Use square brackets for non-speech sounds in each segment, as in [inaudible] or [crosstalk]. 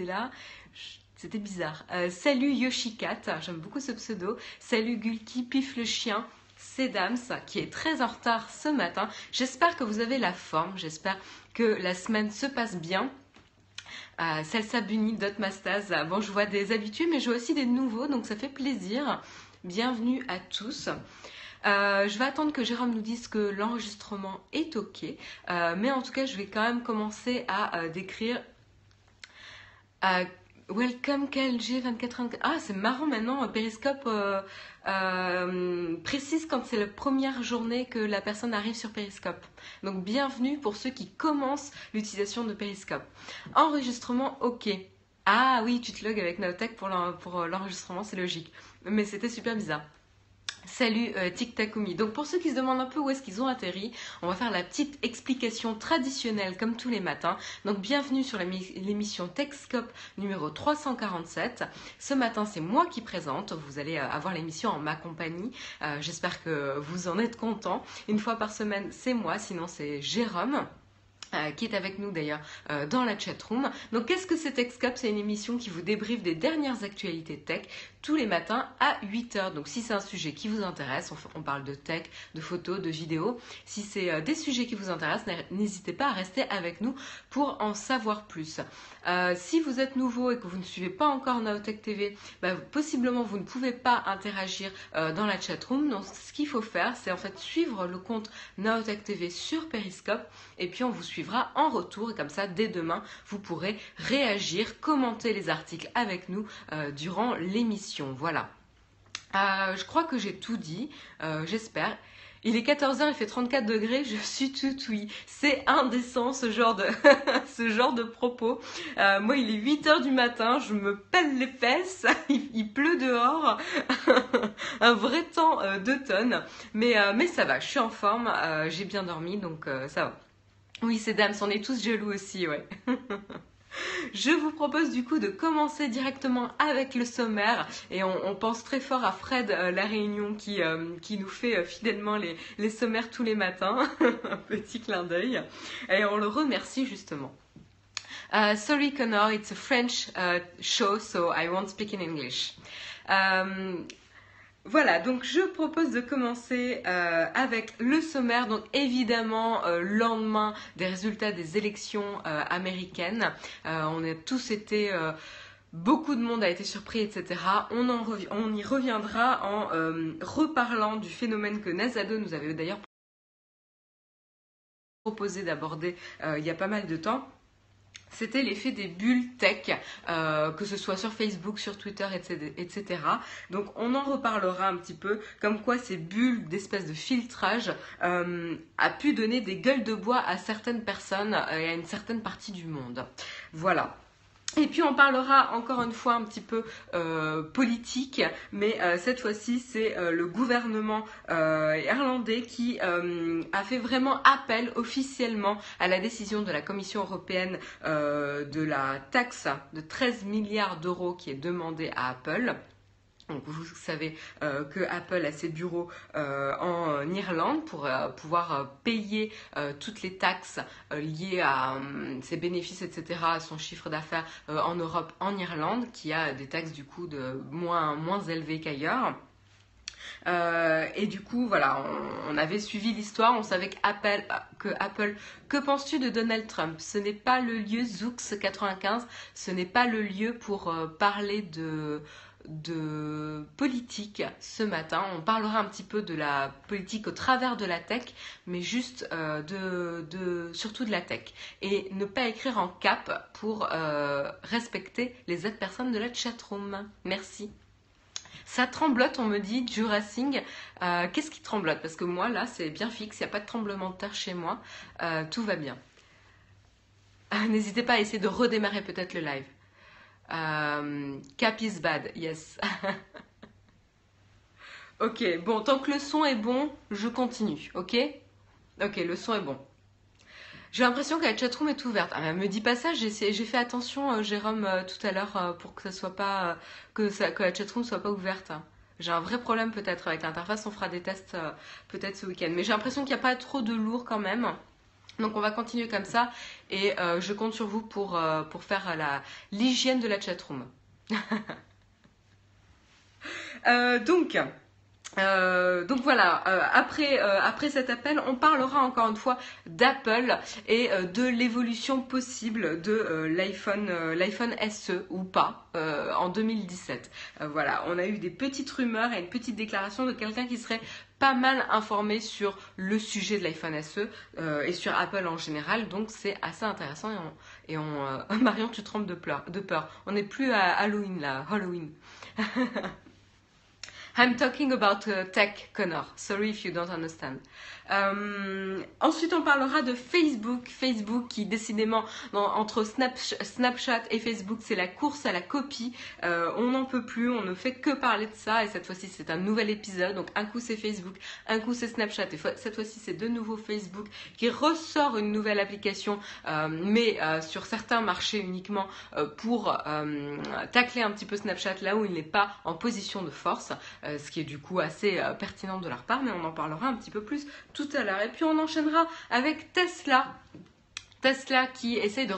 était là. C'était bizarre. Euh, salut Yoshikat, j'aime beaucoup ce pseudo. Salut Gulki, Pif le chien. C'est Dams qui est très en retard ce matin. J'espère que vous avez la forme. J'espère que la semaine se passe bien. Euh, Salsa Bunny, Dot Mastaz. Bon, je vois des habitués, mais je vois aussi des nouveaux, donc ça fait plaisir. Bienvenue à tous. Euh, je vais attendre que Jérôme nous dise que l'enregistrement est OK. Mais en tout cas, je vais quand même commencer à euh. Welcome KLG 24 Ah, c'est marrant maintenant. Periscope précise quand c'est la première journée que la personne arrive sur Periscope. Donc, bienvenue pour ceux qui commencent l'utilisation de Periscope. Enregistrement OK. Ah oui, tu te logs avec Naotech pour l'enregistrement, c'est logique. Mais c'était super bizarre. Salut euh, Tic. Donc pour ceux qui se demandent un peu où est-ce qu'ils ont atterri, on va faire la petite explication traditionnelle comme tous les matins. Donc bienvenue sur l'émission Techscope numéro 347. Ce matin c'est moi qui présente. Vous allez euh, avoir l'émission en ma compagnie. Euh, j'espère que vous en êtes contents. Une fois par semaine c'est moi, sinon c'est Jérôme. Euh, qui est avec nous d'ailleurs dans la chat room. Donc qu'est-ce que c'est TechScope? C'est une émission qui vous débriefe des dernières actualités tech tous les matins à 8h. Donc si c'est un sujet qui vous intéresse, on, parle de tech, de photos, de vidéos. Si c'est euh, des sujets qui vous intéressent, n'hésitez pas à rester avec nous pour en savoir plus. si vous êtes nouveau et que vous ne suivez pas encore Naotech TV, bah, possiblement vous ne pouvez pas interagir dans la chat room. Donc ce qu'il faut faire, c'est en fait suivre le compte Naotech TV sur Periscope et puis on vous suit en retour et comme ça dès demain vous pourrez réagir, commenter les articles avec nous euh, durant l'émission. Voilà. Euh, je crois que j'ai tout dit, euh, j'espère. Il est 14h, il fait 34 degrés, je suis tout oui. C'est indécent ce genre de, [laughs] ce genre de propos. moi, il est 8h du matin, je me pèle les fesses, [laughs] il, pleut dehors, [laughs] un vrai temps d'automne. Mais, mais ça va, je suis en forme, j'ai bien dormi, donc ça va. Oui, ces dames, on est tous jaloux aussi, ouais. [laughs] Je vous propose du coup de commencer directement avec le sommaire et on, pense très fort à Fred euh, La Réunion qui, euh, nous fait euh, fidèlement les, les, sommaires tous les matins. [laughs] Un petit clin d'œil. Et on le remercie justement. sorry Connor, it's a French show so I won't speak in English. Voilà, donc je propose de commencer euh, avec le sommaire. Donc évidemment, euh, lendemain des résultats des élections euh, américaines, on a tous été... Beaucoup de monde a été surpris, etc. On, y reviendra en reparlant du phénomène que Nazado nous avait d'ailleurs proposé d'aborder il y a pas mal de temps c'était l'effet des bulles tech, euh, que ce soit sur Facebook, sur Twitter, etc., Donc on en reparlera un petit peu, comme quoi ces bulles d'espèce de filtrage euh, a pu donner des gueules de bois à certaines personnes euh, et à une certaine partie du monde. Voilà. Et puis on parlera encore une fois un petit peu euh, politique, mais euh, cette fois-ci c'est euh, le gouvernement irlandais qui a fait vraiment appel officiellement à la décision de la Commission européenne de la taxe de 13 milliards d'euros qui est demandée à Apple. Donc vous savez euh, que Apple a ses bureaux euh, en Irlande pour euh, pouvoir payer toutes les taxes liées à ses bénéfices, etc., à son chiffre d'affaires en Europe, en Irlande, qui a des taxes du coup de moins, moins élevées qu'ailleurs. et du coup, voilà, on, avait suivi l'histoire, on savait qu'Apple, que Apple, que penses-tu de Donald Trump? Ce n'est pas le lieu Zoox 95, ce n'est pas le lieu pour parler de de politique ce matin. On parlera un petit peu de la politique au travers de la tech, mais juste euh, de, surtout de la tech. Et ne pas écrire en cap pour euh, respecter les autres personnes de la chatroom. Merci. Ça tremblote, on me dit, Jurassic. Euh, qu'est-ce qui tremblote? Parce que moi, là, c'est bien fixe, il n'y a pas de tremblement de terre chez moi. tout va bien. N'hésitez pas à essayer de redémarrer peut-être le live. Euh, cap is bad, yes. [laughs] ok, bon, tant que le son est bon, je continue, ok? Ok, le son est bon. J'ai l'impression que la chatroom est ouverte. Ah, me dis pas ça, j'ai fait attention, euh, Jérôme, euh, tout à l'heure, pour que ça soit pas. que la chatroom soit pas ouverte. J'ai un vrai problème peut-être avec l'interface, on fera des tests peut-être ce week-end. Mais j'ai l'impression qu'il n'y a pas trop de lourd quand même. Donc on va continuer comme ça et je compte sur vous pour, pour faire l'hygiène de la chatroom. [laughs] donc, euh, donc voilà, euh, après, euh, après cet appel, on parlera encore une fois d'Apple et de l'évolution possible de l'iPhone, l'iPhone SE ou pas en 2017. voilà, on a eu des petites rumeurs et une petite déclaration de quelqu'un qui serait pas mal informé sur le sujet de l'iPhone SE et sur Apple en général. Donc c'est assez intéressant et on, [laughs] Marion, tu trembles de, de peur. On n'est plus à Halloween là, Halloween. [laughs] I'm talking about uh, tech, Connor. Sorry if you don't understand. Euh, ensuite, on parlera de Facebook. Facebook qui, décidément, entre Snapchat et Facebook, c'est la course à la copie. Euh, on n'en peut plus, on ne fait que parler de ça. Et cette fois-ci, c'est un nouvel épisode. Donc, un coup, c'est Facebook, un coup, c'est Snapchat. Et cette fois-ci, c'est de nouveau Facebook qui ressort une nouvelle application, euh, mais sur certains marchés uniquement pour tacler un petit peu Snapchat là où il n'est pas en position de force. Ce qui est du coup assez pertinent de leur part, mais on en parlera un petit peu plus tout à l'heure. Et puis on enchaînera avec Tesla. Tesla qui essaie de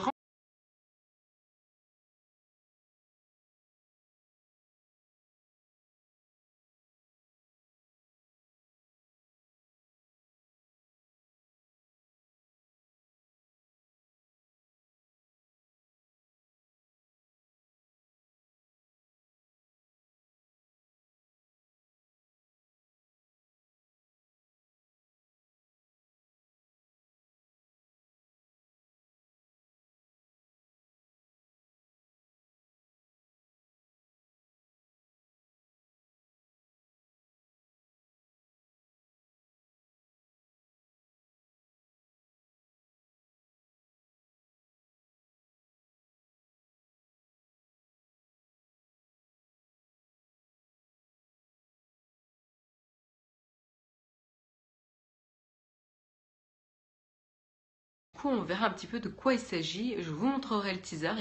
on verra un petit peu de quoi il s'agit. Je vous montrerai le teaser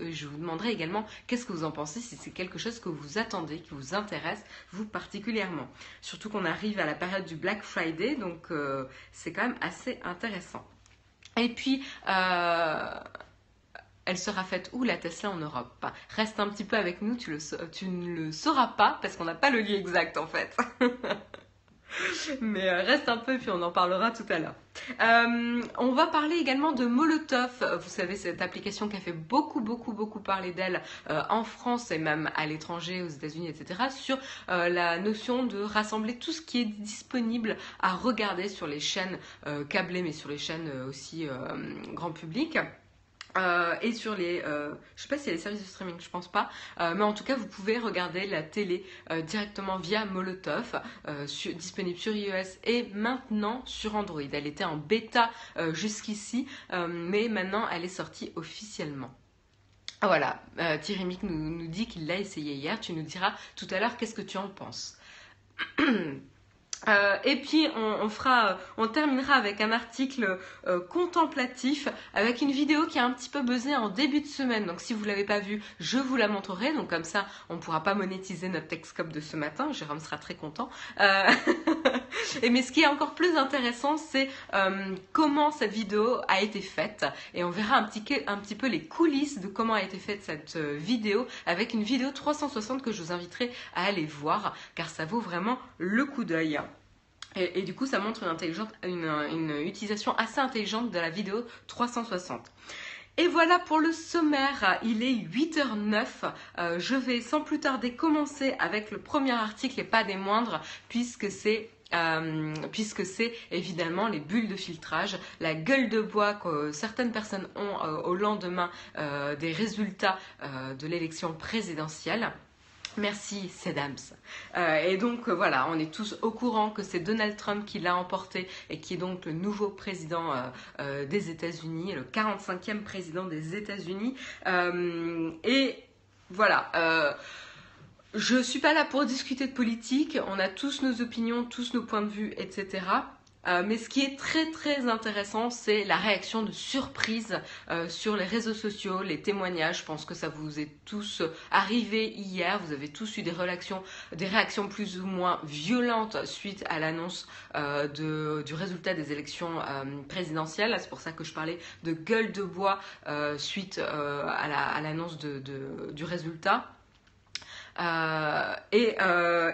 et je vous demanderai également qu'est-ce que vous en pensez, si c'est quelque chose que vous attendez, qui vous intéresse, vous particulièrement. Surtout qu'on arrive à la période du Black Friday, donc euh, c'est quand même assez intéressant. Et puis, euh, elle sera faite où la Tesla en Europe? Reste un petit peu avec nous, tu, tu ne le sauras pas parce qu'on n'a pas le lieu exact en fait. [laughs] Mais euh, reste un peu, puis on en parlera tout à l'heure. Euh, on va parler également de Molotov. Vous savez, cette application qui a fait beaucoup, beaucoup, beaucoup parler d'elle euh, en France et même à l'étranger, aux États-Unis, etc., sur la notion de rassembler tout ce qui est disponible à regarder sur les chaînes câblées, mais sur les chaînes aussi grand public. Euh, et sur les, euh, je sais pas s'il y a des services de streaming, je pense pas, euh, mais en tout cas vous pouvez regarder la télé directement via Molotov, disponible sur iOS et maintenant sur Android. Elle était en bêta jusqu'ici, mais maintenant elle est sortie officiellement. Voilà, Thierry Mick nous, nous dit qu'il l'a essayé hier. Tu nous diras tout à l'heure qu'est-ce que tu en penses. [clears throat] Euh, et puis on, fera, on terminera avec un article euh, contemplatif avec une vidéo qui a un petit peu buzzé en début de semaine. Donc si vous l'avez pas vue, je vous la montrerai. Donc comme ça, on pourra pas monétiser notre Texcope de ce matin. Jérôme sera très content. Euh, [laughs] et mais ce qui est encore plus intéressant, c'est comment cette vidéo a été faite. Et on verra un petit, peu les coulisses de comment a été faite cette vidéo avec une vidéo 360 que je vous inviterai à aller voir car ça vaut vraiment le coup d'œil. Et, du coup, ça montre une, utilisation assez intelligente de la vidéo 360. Et voilà pour le sommaire, il est 8h09. Euh, je vais sans plus tarder commencer avec le premier article et pas des moindres, puisque c'est euh, puisque c'est évidemment les bulles de filtrage, la gueule de bois que certaines personnes ont euh, au lendemain des résultats de l'élection présidentielle. Merci, Sedams. Euh, et donc euh, voilà, on est tous au courant que c'est Donald Trump qui l'a emporté et qui est donc le nouveau président euh, des États-Unis, le 45e président des États-Unis. et voilà. Je suis pas là pour discuter de politique. On a tous nos opinions, tous nos points de vue, etc. Euh, mais ce qui est très très intéressant, c'est la réaction de surprise euh, sur les réseaux sociaux, les témoignages. Je pense que ça vous est tous arrivé hier. Vous avez tous eu des réactions, plus ou moins violentes suite à l'annonce euh, du résultat des élections présidentielles. C'est pour ça que je parlais de gueule de bois suite à l'annonce du résultat. Et,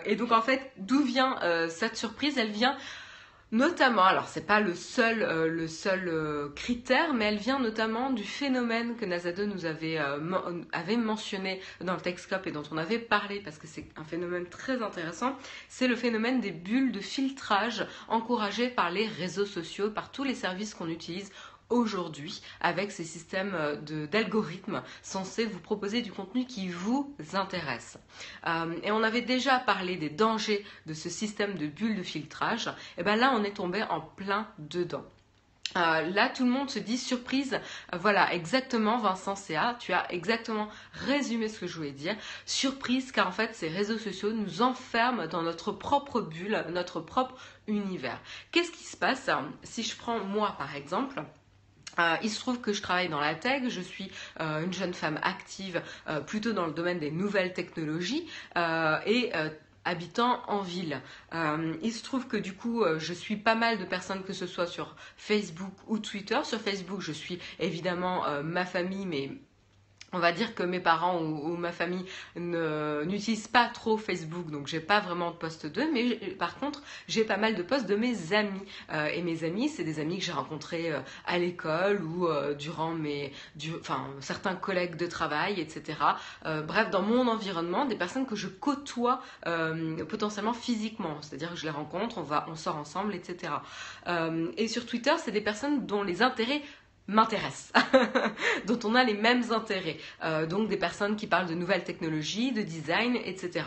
et, donc en fait, d'où vient cette surprise? Elle vient Notamment, alors c'est pas le seul, euh, euh, critère, mais elle vient notamment du phénomène que Nazado nous avait, euh, avait mentionné dans le Texcope et dont on avait parlé parce que c'est un phénomène très intéressant. C'est le phénomène des bulles de filtrage encouragées par les réseaux sociaux, par tous les services qu'on utilise aujourd'hui avec ces systèmes euh, d'algorithmes censés vous proposer du contenu qui vous intéresse. Euh, et on avait déjà parlé des dangers de ce système de bulles de filtrage. Et bien là, on est tombé en plein dedans. Euh, là, tout le monde se dit surprise. voilà, exactement, Vincent CA, tu as exactement résumé ce que je voulais dire. Surprise, car en fait, ces réseaux sociaux nous enferment dans notre propre bulle, notre propre univers. Qu'est-ce qui se passe si je prends moi, par exemple euh, il se trouve que je travaille dans la tech, je suis euh, une jeune femme active euh, plutôt dans le domaine des nouvelles technologies et habitant en ville. il se trouve que du coup, je suis pas mal de personnes, que ce soit sur Facebook ou Twitter. Sur Facebook, je suis évidemment ma famille, mais on va dire que mes parents ou, ma famille n'utilisent pas trop Facebook, donc j'ai pas vraiment de posts d'eux, mais par contre j'ai pas mal de posts de mes amis. Euh, et mes amis, c'est des amis que j'ai rencontrés euh, à l'école ou euh, durant mes, enfin certains collègues de travail, etc. bref, dans mon environnement, des personnes que je côtoie potentiellement physiquement, c'est-à-dire que je les rencontre, on va, on sort ensemble, etc. et sur Twitter, c'est des personnes dont les intérêts m'intéresse, [laughs] dont on a les mêmes intérêts. Euh, donc des personnes qui parlent de nouvelles technologies, de design, etc.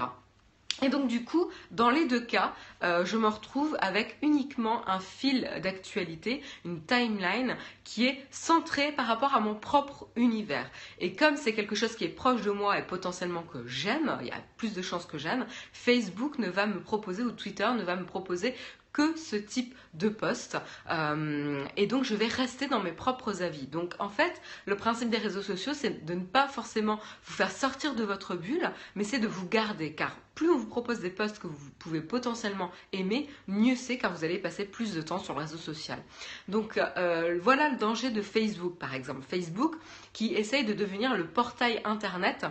Et donc du coup, dans les deux cas, euh, je me retrouve avec uniquement un fil d'actualité, une timeline qui est centrée par rapport à mon propre univers. Et comme c'est quelque chose qui est proche de moi et potentiellement que j'aime, il y a plus de chances que j'aime, Facebook ne va me proposer ou Twitter ne va me proposer que ce type de poste euh, et donc je vais rester dans mes propres avis. Donc en fait, le principe des réseaux sociaux, c'est de ne pas forcément vous faire sortir de votre bulle, mais c'est de vous garder car plus on vous propose des posts que vous pouvez potentiellement aimer, mieux c'est car vous allez passer plus de temps sur le réseau social. Donc euh, voilà le danger de Facebook par exemple. Facebook qui essaye de devenir le portail internet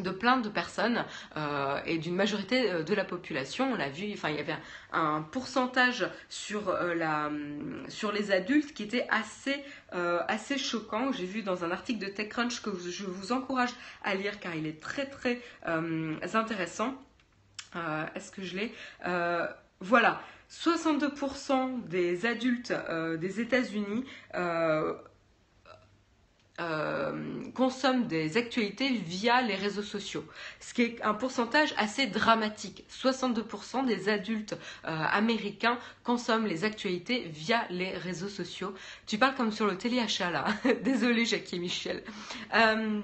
de plein de personnes euh, et d'une majorité euh, de la population. On l'a vu, enfin il y avait un, pourcentage sur, euh, sur les adultes qui était assez, assez choquant. J'ai vu dans un article de TechCrunch que je vous encourage à lire car il est très très intéressant. Est-ce que je l'ai? Voilà, 62% des adultes des États-Unis euh, consomment des actualités via les réseaux sociaux, ce qui est un pourcentage assez dramatique. 62% des adultes euh, américains consomment les actualités via les réseaux sociaux. Tu parles comme sur le téléachat là. [laughs] Désolée Jackie et Michel. Euh,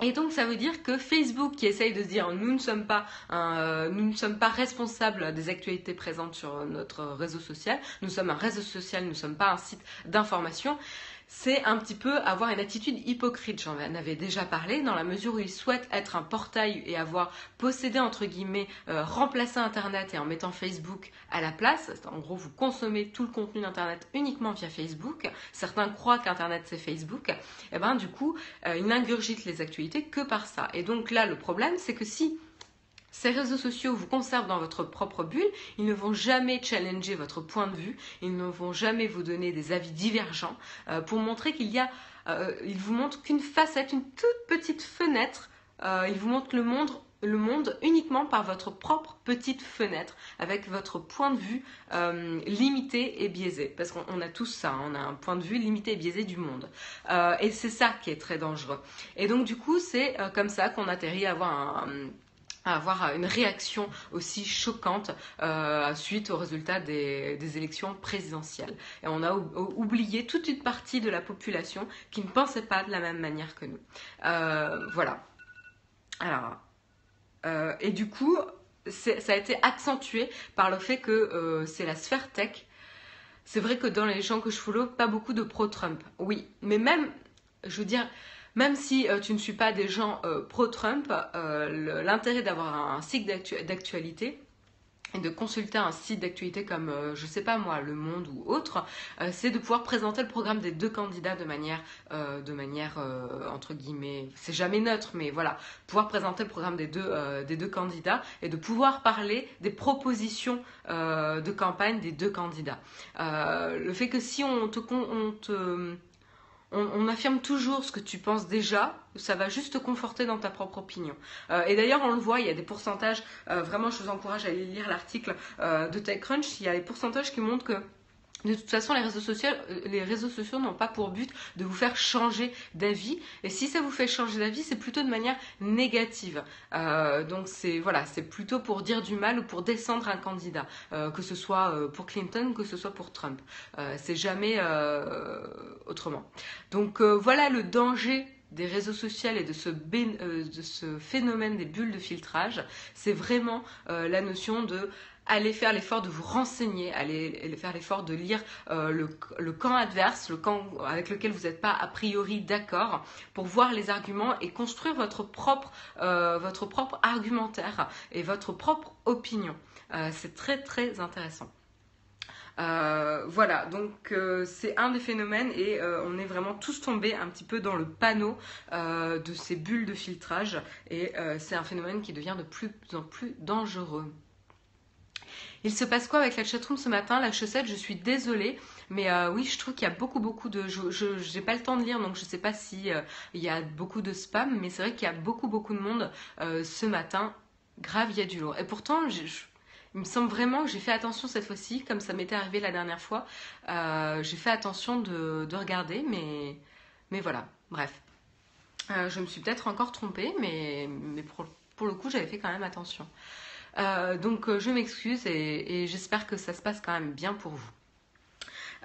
et donc ça veut dire que Facebook qui essaye de se dire nous ne sommes pas nous ne sommes pas responsables des actualités présentes sur notre réseau social, nous sommes un réseau social, nous ne sommes pas un site d'information c'est un petit peu avoir une attitude hypocrite. J'en avais déjà parlé, dans la mesure où ils souhaitent être un portail et avoir possédé, entre guillemets, euh, remplacé Internet et en mettant Facebook à la place. En gros, vous consommez tout le contenu d'Internet uniquement via Facebook. Certains croient qu'Internet c'est Facebook. Et eh ben du coup, euh, ils n'ingurgitent les actualités que par ça. Et donc là, le problème, c'est que si ces réseaux sociaux vous conservent dans votre propre bulle, ils ne vont jamais challenger votre point de vue, ils ne vont jamais vous donner des avis divergents euh, pour montrer qu'il y a, euh, ils vous montrent qu'une facette, une toute petite fenêtre, euh, ils vous montrent le monde, le monde uniquement par votre propre petite fenêtre, avec votre point de vue limité et biaisé, parce qu'on a tous ça, hein, on a un point de vue limité et biaisé du monde, et c'est ça qui est très dangereux. Et donc du coup, c'est comme ça qu'on atterrit à avoir un avoir une réaction aussi choquante euh, suite au résultat des, élections présidentielles. Et on a oublié toute une partie de la population qui ne pensait pas de la même manière que nous. Euh, voilà. Alors, euh, et du coup, ça a été accentué par le fait que c'est la sphère tech c'est vrai que dans les gens que je follow, pas beaucoup de pro-Trump. Oui, mais même, je veux dire, même si euh, tu ne suis pas des gens euh, pro-Trump, euh, l'intérêt d'avoir un site d'actualité, et de consulter un site d'actualité comme, je sais pas moi, Le Monde ou autre, c'est de pouvoir présenter le programme des deux candidats de manière, de manière entre guillemets, c'est jamais neutre, mais voilà, pouvoir présenter le programme des deux, des deux candidats et de pouvoir parler des propositions de campagne des deux candidats. le fait que si on te, on te on, affirme toujours ce que tu penses déjà, ça va juste te conforter dans ta propre opinion. Euh, et d'ailleurs, on le voit, il y a des pourcentages, euh, vraiment, je vous encourage à aller lire l'article euh, de TechCrunch, il y a des pourcentages qui montrent que de toute façon, les réseaux sociaux, euh, les réseaux sociaux n'ont pas pour but de vous faire changer d'avis. Et si ça vous fait changer d'avis, c'est plutôt de manière négative. Euh, donc c'est voilà, c'est plutôt pour dire du mal ou pour descendre un candidat, euh, que ce soit pour Clinton, que ce soit pour Trump. c'est jamais autrement. Donc voilà le danger des réseaux sociaux et de ce, phénomène des bulles de filtrage, c'est vraiment la notion de allez faire l'effort de vous renseigner, allez faire l'effort de lire euh, le, camp adverse, le camp avec lequel vous n'êtes pas a priori d'accord, pour voir les arguments et construire votre propre, euh, argumentaire et votre propre opinion. Euh, c'est très très intéressant. voilà, donc c'est un des phénomènes et on est vraiment tous tombés un petit peu dans le panneau de ces bulles de filtrage et c'est un phénomène qui devient de plus en plus dangereux. Il se passe quoi avec la chatroom ce matin? La chaussette, je suis désolée. Mais euh, oui, je trouve qu'il y a beaucoup, beaucoup de. Je n'ai pas le temps de lire, donc je ne sais pas si euh, y a beaucoup de spam, mais c'est vrai qu'il y a beaucoup, beaucoup de monde euh, ce matin. Grave, il y a du lourd. Et pourtant, il me semble vraiment que j'ai fait attention cette fois-ci, comme ça m'était arrivé la dernière fois. j'ai fait attention de, regarder, mais, mais voilà, bref. je me suis peut-être encore trompée, mais, mais pour le coup, j'avais fait quand même attention. Euh, donc euh, je m'excuse et, j'espère que ça se passe quand même bien pour vous.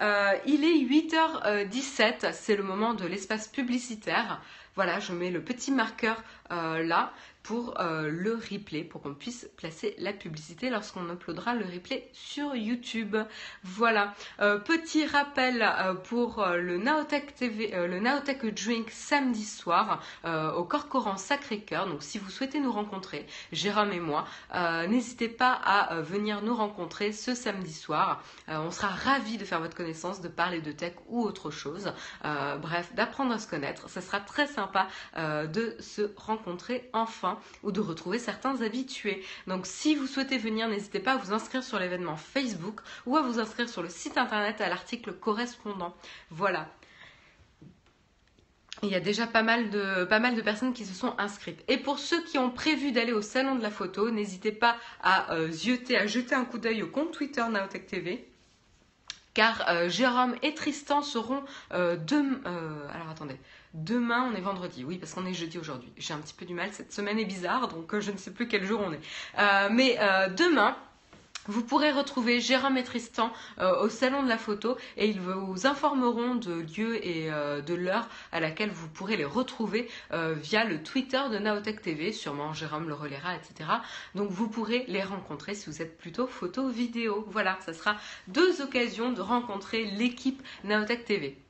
Euh, il est 8h17, c'est le moment de l'espace publicitaire. Voilà, je mets le petit marqueur là pour euh, le replay, pour qu'on puisse placer la publicité lorsqu'on uploadera le replay sur YouTube. Voilà. Euh, petit rappel euh, pour le Naotech Drink samedi soir au Corcoran Sacré-Cœur. Donc si vous souhaitez nous rencontrer, Jérôme et moi, n'hésitez pas à venir nous rencontrer ce samedi soir. on sera ravis de faire votre connaissance, de parler de tech ou autre chose. bref, d'apprendre à se connaître. Ça sera très sympa de se rencontrer enfin ou de retrouver certains habitués. Donc si vous souhaitez venir, n'hésitez pas à vous inscrire sur l'événement Facebook ou à vous inscrire sur le site internet à l'article correspondant. Voilà. Il y a déjà pas mal, de, pas mal de personnes qui se sont inscrites. Et pour ceux qui ont prévu d'aller au salon de la photo, n'hésitez pas à, euh, jeter, à jeter un coup d'œil au compte Twitter Naotech TV car euh, Jérôme et Tristan seront euh, deux. alors attendez, Demain, on est vendredi. Oui, parce qu'on est jeudi aujourd'hui. J'ai un petit peu du mal. Cette semaine est bizarre, donc euh, je ne sais plus quel jour on est. Euh, mais euh, demain, vous pourrez retrouver Jérôme et Tristan au salon de la photo et ils vous informeront de lieu et de l'heure à laquelle vous pourrez les retrouver via le Twitter de Naotech TV. Sûrement Jérôme le relaiera, etc. Donc vous pourrez les rencontrer si vous êtes plutôt photo vidéo. Voilà, ça sera deux occasions de rencontrer l'équipe Naotech TV.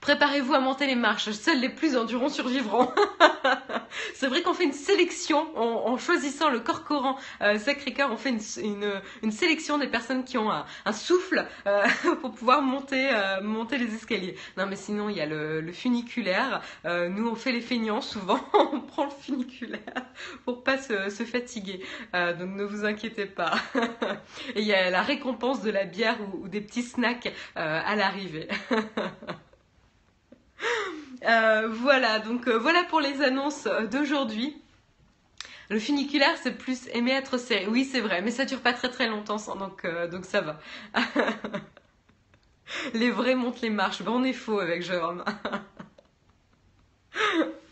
Préparez-vous à monter les marches, seuls les plus endurants survivront. [laughs] c'est vrai qu'on fait une sélection en, choisissant le Corcoran euh, Sacré-Cœur, on fait une, sélection des personnes qui ont un, souffle euh, [laughs] pour pouvoir monter, euh, monter les escaliers. Non mais sinon il y a le, funiculaire, nous on fait les feignants souvent, [laughs] on prend le funiculaire pour pas se, fatiguer. donc ne vous inquiétez pas. Et il y a la récompense de la bière ou des petits snacks à l'arrivée. [laughs] Euh, voilà, donc euh, voilà pour les annonces euh, d'aujourd'hui. Le funiculaire, c'est plus aimer être serré. Oui, c'est vrai, mais ça dure pas très très longtemps, donc, donc ça va. [laughs] les vrais montent les marches. Ben, on est faux avec Jérôme. [laughs]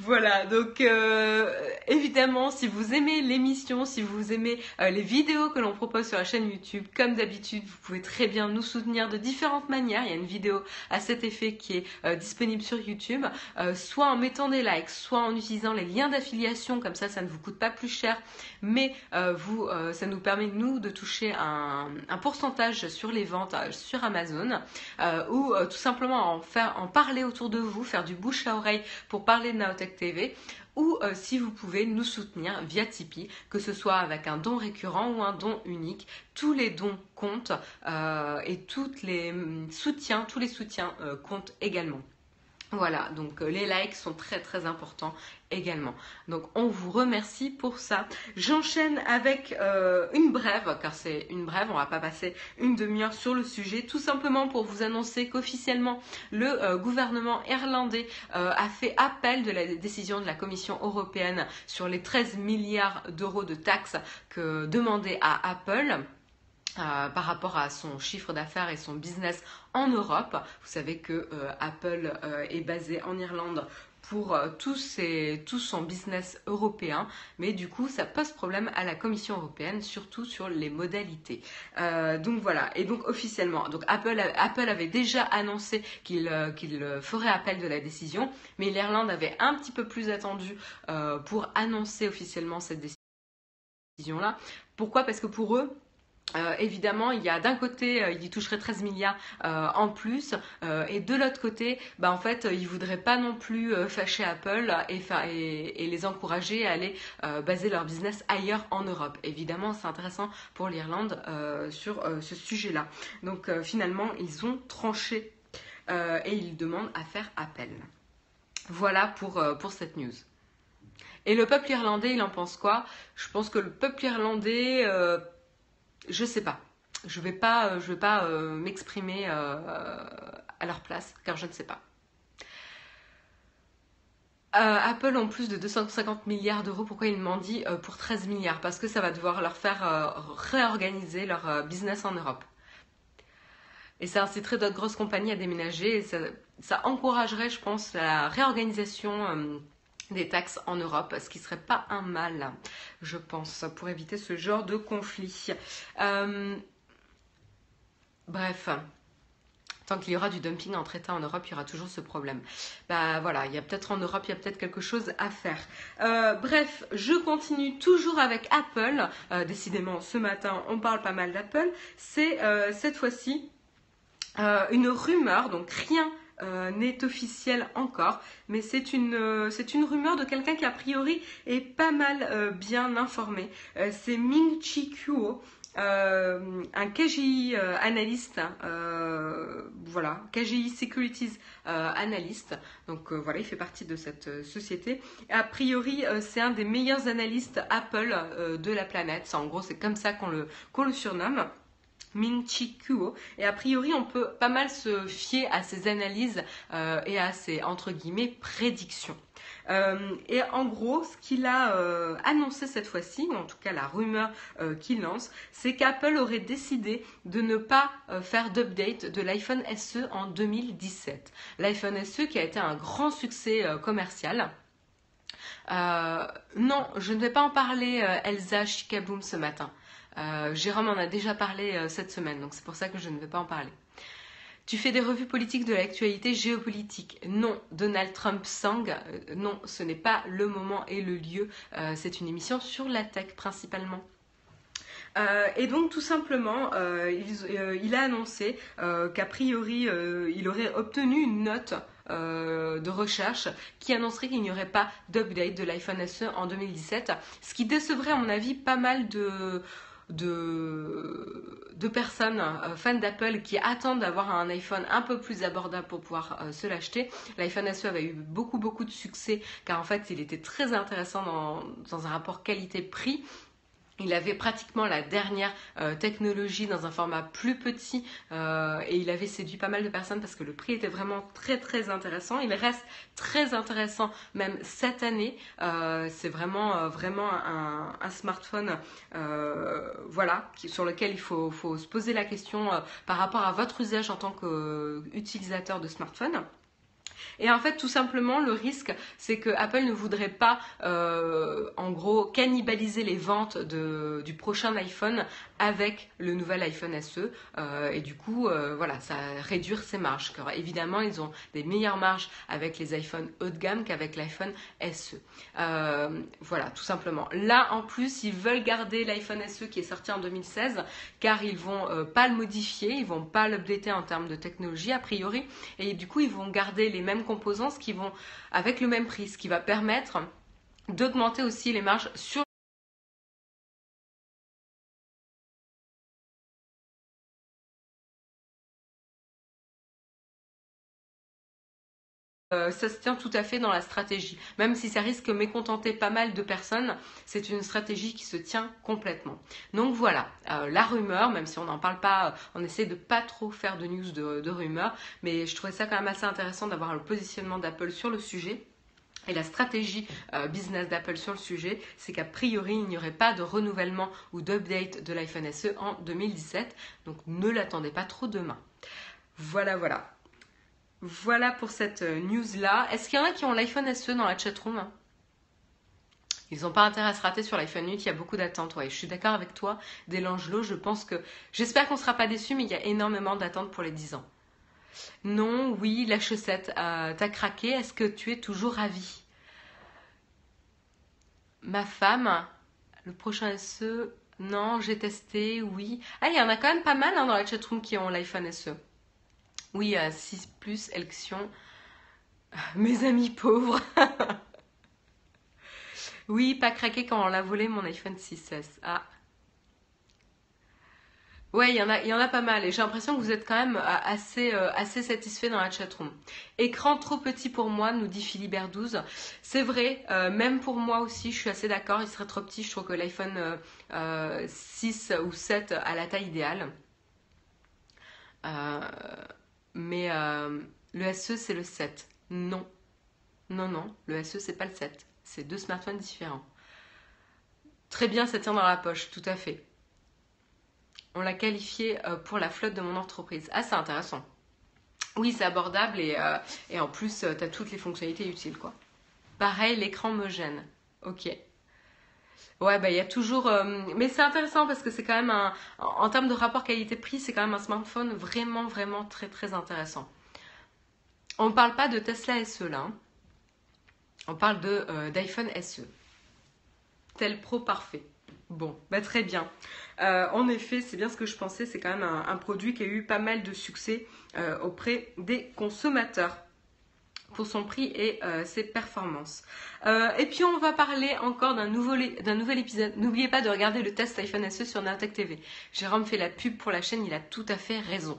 Voilà, donc euh, évidemment, si vous aimez l'émission, si vous aimez euh, les vidéos que l'on propose sur la chaîne YouTube, comme d'habitude, vous pouvez très bien nous soutenir de différentes manières. Il y a une vidéo à cet effet qui est euh, disponible sur YouTube, soit en mettant des likes, soit en utilisant les liens d'affiliation, comme ça, ça ne vous coûte pas plus cher, mais vous, ça nous permet nous de toucher un, un pourcentage sur les ventes sur Amazon, ou tout simplement en faire, en parler autour de vous, faire du bouche à oreille pour parler de Naotech TV ou euh, si vous pouvez nous soutenir via Tipeee, que ce soit avec un don récurrent ou un don unique. Tous les dons comptent euh, et tous les les soutiens euh, comptent également. Voilà, donc les likes sont très très importants également. Donc on vous remercie pour ça. J'enchaîne avec euh, une brève, car c'est une brève, on va pas passer une demi-heure sur le sujet, tout simplement pour vous annoncer qu'officiellement le euh, gouvernement irlandais euh, a fait appel de la décision de la Commission européenne sur les 13 milliards d'euros de taxes que demandait à Apple. Par rapport à son chiffre d'affaires et son business en Europe. Vous savez que Apple est basé en Irlande pour euh, tout, son business européen, mais du coup ça pose problème à la Commission européenne, surtout sur les modalités. Euh, donc voilà, et donc officiellement, Apple, avait déjà annoncé qu'il euh, ferait appel de la décision, mais l'Irlande avait un petit peu plus attendu pour annoncer officiellement cette décision-là. Pourquoi? Parce que pour eux, euh, évidemment, il y a d'un côté, euh, il toucherait 13 milliards euh, en plus, et de l'autre côté, bah, en fait, ils voudraient pas non plus fâcher Apple et, les encourager à aller baser leur business ailleurs en Europe. Évidemment, c'est intéressant pour l'Irlande sur ce sujet-là. Donc finalement, ils ont tranché et ils demandent à faire appel. Voilà pour, pour cette news. Et le peuple irlandais, il en pense quoi? Je pense que le peuple irlandais je sais pas. Je vais pas, euh, je vais pas euh, m'exprimer euh, à leur place, car je ne sais pas. Apple ont plus de 250 milliards d'euros. Pourquoi ils m'ont dit pour 13 milliards? Parce que ça va devoir leur faire réorganiser leur business en Europe. Et ça inciterait d'autres grosses compagnies à déménager ça encouragerait, je pense, la réorganisation des taxes en Europe, ce qui serait pas un mal, je pense, pour éviter ce genre de conflit. Euh, bref. Tant qu'il y aura du dumping entre États en Europe, il y aura toujours ce problème. Bah voilà, il y a peut-être en Europe, il y a peut-être quelque chose à faire. Euh, bref, je continue toujours avec Apple. Euh, décidément, ce matin, on parle pas mal d'Apple. C'est cette fois-ci une rumeur, donc rien euh, n'est officiel encore, mais c'est une, euh, c'est une rumeur de quelqu'un qui a priori est pas mal euh, bien informé. c'est Ming Chi Kuo. un KGI analyste, voilà, KGI Securities analyste. Donc voilà, il fait partie de cette société. A priori, c'est un des meilleurs analystes Apple de la planète. En gros, c'est comme ça qu'on le, qu'on le surnomme. Min Chi Kuo. Et a priori, on peut pas mal se fier à ses analyses euh, et à ses, entre guillemets, prédictions. Euh, et en gros, ce qu'il a euh, annoncé cette fois-ci, ou en tout cas la rumeur qu'il lance, c'est qu'Apple aurait décidé de ne pas faire d'update de l'iPhone SE en 2017. L'iPhone SE qui a été un grand succès commercial. non, je ne vais pas en parler, Elsa Chicaboom, ce matin. Euh, Jérôme en a déjà parlé euh, cette semaine, donc c'est pour ça que je ne vais pas en parler. Tu fais des revues politiques de l'actualité géopolitique. Non, Donald Trump sang. Euh, non, ce n'est pas le moment et le lieu. c'est une émission sur la tech principalement. et donc tout simplement, il, a annoncé qu'a priori, il aurait obtenu une note de recherche qui annoncerait qu'il n'y aurait pas d'update de l'iPhone SE en 2017, ce qui décevrait à mon avis pas mal de, de, personnes euh, fans d'Apple qui attendent d'avoir un iPhone un peu plus abordable pour pouvoir euh, se l'acheter. L'iPhone SE avait eu beaucoup beaucoup de succès car en fait il était très intéressant dans, dans un rapport qualité-prix il avait pratiquement la dernière euh, technologie dans un format plus petit euh, et il avait séduit pas mal de personnes parce que le prix était vraiment très très intéressant. Il reste très intéressant même cette année. Euh, c'est vraiment vraiment un, smartphone voilà sur lequel il faut, faut, se poser la question par rapport à votre usage en tant qu'utilisateur de smartphone. Et en fait, tout simplement, le risque, c'est que Apple ne voudrait pas, euh, en gros, cannibaliser les ventes de, du prochain iPhone avec le nouvel iPhone SE. Euh, et du coup, euh, voilà, ça réduire ses marges. Car évidemment, ils ont des meilleures marges avec les iPhones haut de gamme qu'avec l'iPhone SE. voilà, tout simplement. Là, en plus, ils veulent garder l'iPhone SE qui est sorti en 2016, car ils vont pas le modifier, ils vont pas l'updater en termes de technologie a priori, et du coup, ils vont garder les mêmes composants qui vont avec le même prix, ce qui va permettre d'augmenter aussi les marges sur ça se tient tout à fait dans la stratégie. Même si ça risque de mécontenter pas mal de personnes, c'est une stratégie qui se tient complètement. Donc voilà, euh, la rumeur, même si on n'en parle pas, on essaie de pas trop faire de news de, rumeurs, mais je trouvais ça quand même assez intéressant d'avoir le positionnement d'Apple sur le sujet. Et la stratégie euh, business d'Apple sur le sujet, c'est qu'a priori, il n'y aurait pas de renouvellement ou d'update de l'iPhone SE en 2017. Donc ne l'attendez pas trop demain. Voilà, voilà. Voilà pour cette euh, news-là. Est-ce qu'il y en a qui ont l'iPhone SE dans la chatroom? Ils n'ont pas intérêt à se rater sur l'iPhone 8, il y a beaucoup d'attentes. Ouais, je suis d'accord avec toi, dès l'Angelo, je pense que. J'espère qu'on ne sera pas déçus, mais il y a énormément d'attentes pour les 10 ans. Non, oui, la chaussette, euh, t'as craqué, est-ce que tu es toujours ravie Ma femme, le prochain SE, non, j'ai testé, oui. Ah, il y en a quand même pas mal hein, dans la chatroom qui ont l'iPhone SE. Oui, 6 plus, élection. [laughs] Mes amis pauvres. [laughs] oui, pas craqué quand on l'a volé mon iPhone 6S. Ah. Ouais, il y, en a, pas mal et j'ai l'impression que vous êtes quand même euh, assez, euh, satisfait dans la chatroom. Écran trop petit pour moi, nous dit Philibert 12. C'est vrai, euh, même pour moi aussi, je suis assez d'accord, il serait trop petit. Je trouve que l'iPhone 6 ou 7 a la taille idéale. Mais euh, le SE, c'est le 7. Non. Non, non, le SE, c'est pas le 7. C'est deux smartphones différents. Très bien, ça tient dans la poche, tout à fait. On l'a qualifié euh, pour la flotte de mon entreprise. Ah, c'est intéressant. Oui, c'est abordable et, euh, en plus, tu as toutes les fonctionnalités utiles, quoi. Pareil, l'écran me gêne. Ok. Ouais, bah il y a toujours. Euh, mais c'est intéressant parce que c'est quand même un. En, termes de rapport qualité-prix, c'est quand même un smartphone vraiment, vraiment très, très intéressant. On ne parle pas de Tesla SE là. Hein. On parle de euh, d'iPhone SE. Tel Pro parfait. Bon, bah très bien. Euh, en effet, c'est bien ce que je pensais. C'est quand même un, produit qui a eu pas mal de succès auprès des consommateurs pour son prix et euh, ses performances. Euh, et puis on va parler encore d'un nouvel, épisode. N'oubliez pas de regarder le test iPhone SE sur Nintech TV. Jérôme fait la pub pour la chaîne, il a tout à fait raison.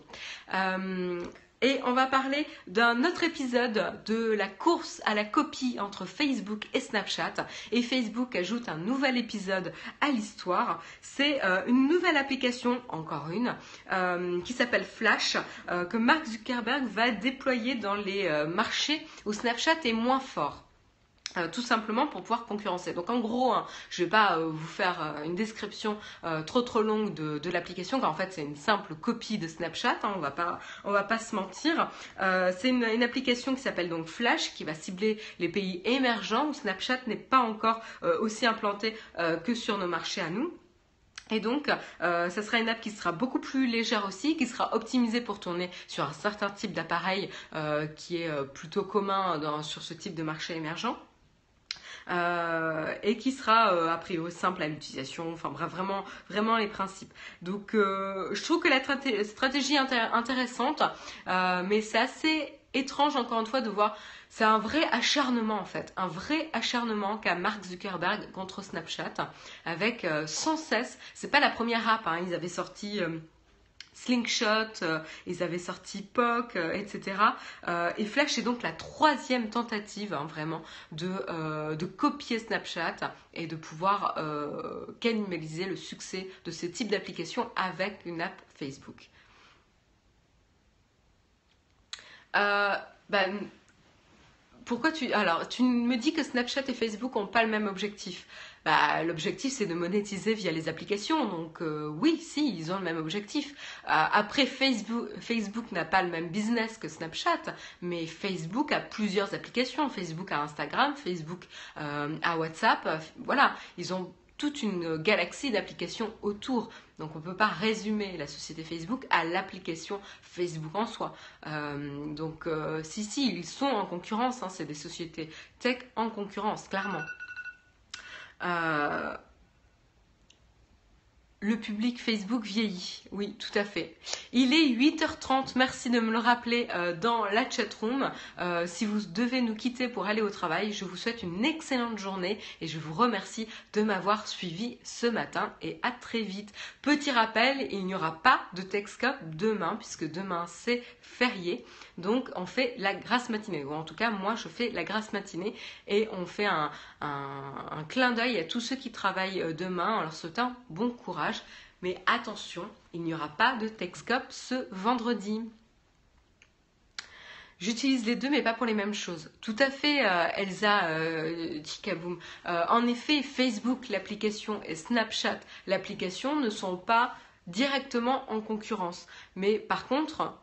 Euh, et on va parler d'un autre épisode de la course à la copie entre Facebook et Snapchat. Et Facebook ajoute un nouvel épisode à l'histoire. C'est euh, une nouvelle application, encore une, euh, qui s'appelle Flash, euh, que Mark Zuckerberg va déployer dans les marchés où Snapchat est moins fort. Euh, tout simplement pour pouvoir concurrencer. Donc en gros, hein, je ne vais pas euh, vous faire euh, une description trop trop longue de, l'application, car en fait c'est une simple copie de Snapchat, hein, on va pas va pas se mentir. c'est une, application qui s'appelle donc Flash, qui va cibler les pays émergents où Snapchat n'est pas encore aussi implanté que sur nos marchés à nous. Et donc, ça sera une app qui sera beaucoup plus légère aussi, qui sera optimisée pour tourner sur un certain type d'appareil qui est plutôt commun sur ce type de marché émergent. Euh, et qui sera euh, a priori simple à l'utilisation, enfin bref, vraiment, vraiment les principes. Donc euh, je trouve que la stratégie est intéressante, mais c'est assez étrange encore une fois de voir c'est un vrai acharnement en fait, un vrai acharnement qu'a Mark Zuckerberg contre Snapchat avec sans cesse, c'est pas la première app, hein, ils avaient sorti Slingshot, euh, ils avaient sorti POC, euh, etc. Euh, et Flash est donc la troisième tentative hein, vraiment de, de, copier Snapchat et de pouvoir cannibaliser le succès de ce type d'application avec une app Facebook. pourquoi tu. Alors, tu me dis que Snapchat et Facebook n'ont pas le même objectif. Bah, l'objectif c'est de monétiser via les applications. Donc euh, oui, si, ils ont le même objectif. Euh, après, Facebook, n'a pas le même business que Snapchat, mais Facebook a plusieurs applications. Facebook a Instagram, Facebook euh, a WhatsApp. voilà, ils ont toute une galaxie d'applications autour. Donc on ne peut pas résumer la société Facebook à l'application Facebook en soi. donc si, si, ils sont en concurrence, hein, c'est des sociétés tech en concurrence, clairement. Euh, le public Facebook vieillit, oui, tout à fait. Il est 8h30, merci de me le rappeler euh, dans la chatroom. Euh, si vous devez nous quitter pour aller au travail, je vous souhaite une excellente journée et je vous remercie de m'avoir suivi ce matin et à très vite. Petit rappel, il n'y aura pas de Texcop demain puisque demain c'est férié. Donc on fait la grasse matinée, ou en tout cas moi je fais la grasse matinée et on fait un, clin d'œil à tous ceux qui travaillent euh, demain en leur souhaitant bon courage. Mais attention, il n'y aura pas de Texcop ce vendredi. J'utilise les deux, mais pas pour les mêmes choses. Tout à fait, euh, Elsa euh, euh, en effet, Facebook, l'application, et Snapchat, l'application, ne sont pas directement en concurrence. Mais par contre,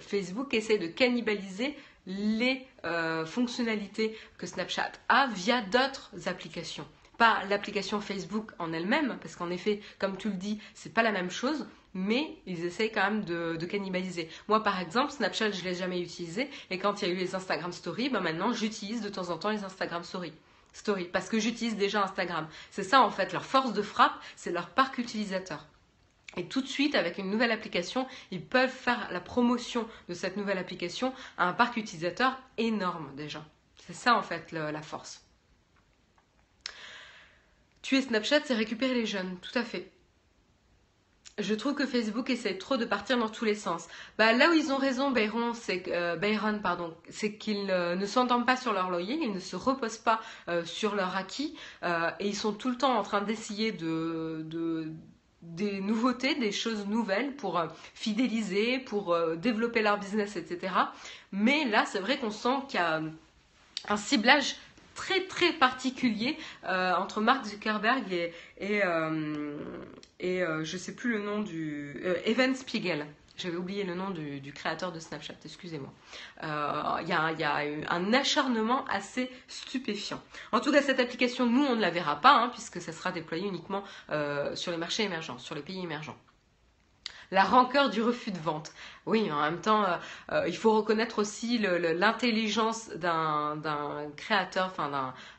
Facebook essaie de cannibaliser les euh, fonctionnalités que Snapchat a via d'autres applications. Pas l'application Facebook en elle-même, parce qu'en effet, comme tu le dis, c'est pas la même chose, mais ils essayent quand même de, cannibaliser. Moi, par exemple, Snapchat, je l'ai jamais utilisé, et quand il y a eu les Instagram Stories, ben maintenant, j'utilise de temps en temps les Instagram Stories. Story, parce que j'utilise déjà Instagram. C'est ça en fait, leur force de frappe, c'est leur parc utilisateur. Et tout de suite, avec une nouvelle application, ils peuvent faire la promotion de cette nouvelle application à un parc utilisateur énorme déjà. C'est ça en fait la force. Tuer Snapchat, c'est récupérer les jeunes, tout à fait. Je trouve que Facebook essaie trop de partir dans tous les sens. Bah, là où ils ont raison, Byron, c'est euh, pardon, c'est qu'ils euh, ne s'entendent pas sur leur loyer, ils ne se reposent pas euh, sur leur acquis, et ils sont tout le temps en train d'essayer de, des nouveautés, des choses nouvelles pour euh, fidéliser, pour euh, développer leur business, etc. Mais là, c'est vrai qu'on sent qu'il y a un ciblage très très particulier euh, entre Mark Zuckerberg et, et, et je sais plus le nom du Evan Spiegel. J'avais oublié le nom du, créateur de Snapchat, excusez-moi. Euh, il y, a un acharnement assez stupéfiant. En tout cas, cette application, nous, on ne la verra pas, hein, puisque ça sera déployé uniquement euh, sur les marchés émergents, sur les pays émergents. La rancœur du refus de vente. Oui, en même temps, euh, il faut reconnaître aussi l'intelligence d'un créateur,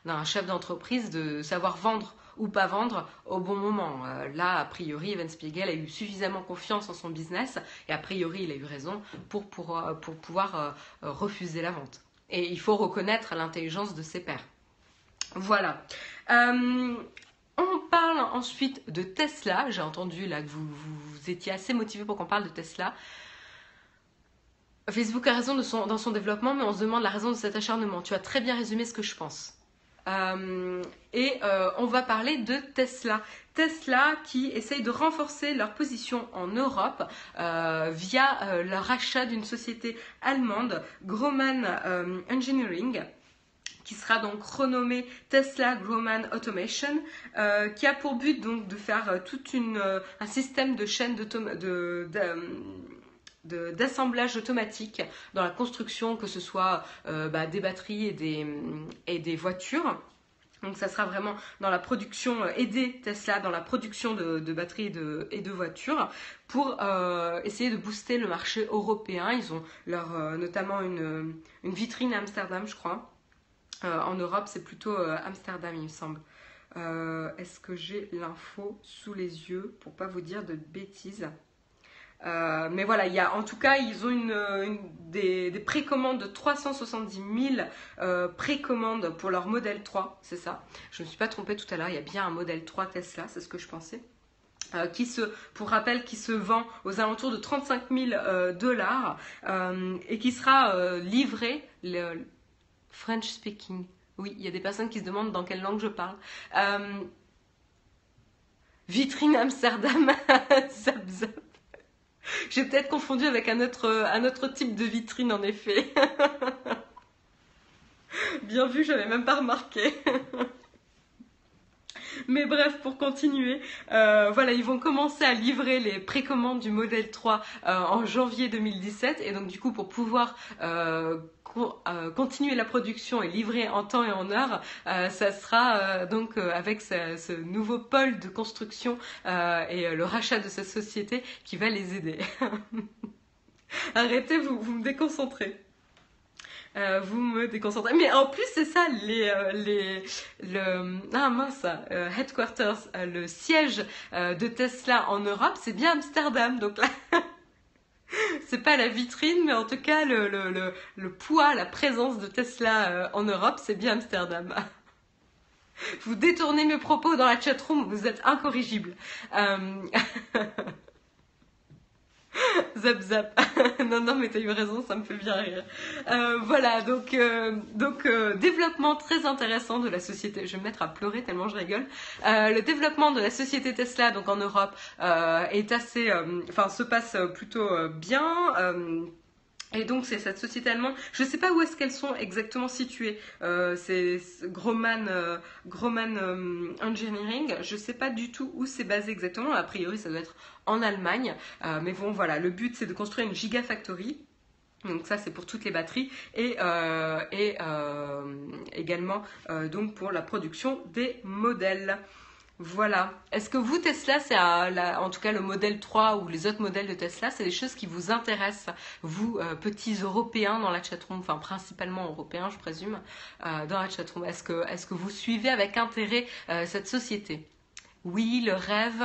d'un chef d'entreprise de savoir vendre ou pas vendre au bon moment. Euh, là, a priori, Evan Spiegel a eu suffisamment confiance en son business et a priori, il a eu raison pour, pour, euh, pour pouvoir euh, refuser la vente. Et il faut reconnaître l'intelligence de ses pairs. Voilà. on parle ensuite de Tesla. J'ai entendu là que vous, vous, étiez assez motivé pour qu'on parle de Tesla. Facebook a raison son, dans son développement, mais on se demande la raison de cet acharnement. Tu as très bien résumé ce que je pense. Euh, et euh, on va parler de Tesla. Tesla qui essaye de renforcer leur position en Europe euh, via leur achat d'une société allemande, Groman Engineering qui sera donc renommée Tesla Groman Automation, qui a pour but donc de faire tout un système de chaîne de, de d'assemblage automatique dans la construction, que ce soit euh, bah, des batteries et des, voitures. Donc ça sera vraiment dans la production, euh, aider Tesla dans la production de, batteries et de, voitures pour euh, essayer de booster le marché européen. Ils ont leur, notamment une, une, vitrine à Amsterdam, je crois. en Europe, c'est plutôt Amsterdam, il me semble. Est-ce que j'ai l'info sous les yeux pour pas vous dire de bêtises? Euh, mais voilà, il y a, en tout cas, ils ont une, des, précommandes de 370 000 euh, précommandes pour leur modèle 3, c'est ça. Je ne me suis pas trompée tout à l'heure, il y a bien un modèle 3 Tesla, c'est ce que je pensais. Euh, qui se, pour rappel, qui se vend aux alentours de 35 000 dollars et qui sera livré, French speaking. Oui, il y a des personnes qui se demandent dans quelle langue je parle. vitrine Amsterdam, [laughs] zap zap. [laughs] J'ai peut-être confondu avec un autre, un autre type de vitrine en effet. [laughs] Bien vu, j'avais même pas remarqué. [laughs] Mais bref, pour continuer, euh, voilà, ils vont commencer à livrer les précommandes du modèle 3 euh, en janvier 2017. Et donc, du coup, pour pouvoir euh, continuer la production et livrer en temps et en heure, ça sera donc avec ce, nouveau pôle de construction et le rachat de cette société qui va les aider. [laughs] Arrêtez, vous, vous me déconcentrez. Euh, vous me déconcentrez. Mais en plus, c'est ça, les, euh, les, le, ah mince, euh, headquarters, le siège de Tesla en Europe, c'est bien Amsterdam. Donc là, [laughs] c'est pas la vitrine, mais en tout cas, le, le, le, le poids, la présence de Tesla en Europe, c'est bien Amsterdam. [laughs] Vous détournez mes propos dans la chatroom, vous êtes incorrigible. [laughs] [laughs] zap zap. [laughs] non, non, mais t'as eu raison, ça me fait bien rire. Euh, voilà, donc, euh, donc euh, développement très intéressant de la société. Je vais me mettre à pleurer tellement je rigole. le développement de la société Tesla, donc en Europe, est assez, enfin, se passe plutôt bien. Et donc c'est cette société allemande. Je ne sais pas où est-ce qu'elles sont exactement situées. Euh, c'est Groman, euh, euh, Engineering. Je ne sais pas du tout où c'est basé exactement. A priori, ça doit être en Allemagne. mais bon, voilà. Le but, c'est de construire une gigafactory. Donc ça c'est pour toutes les batteries et, et également donc pour la production des modèles. Voilà. Est-ce que vous, Tesla, c'est en tout cas le modèle 3 ou les autres modèles de Tesla, c'est des choses qui vous intéressent, vous, euh, petits Européens dans la chatroom, enfin principalement Européens, je présume, euh, dans la chatroom? Est-ce que, est que vous suivez avec intérêt euh, cette société? Oui, le rêve.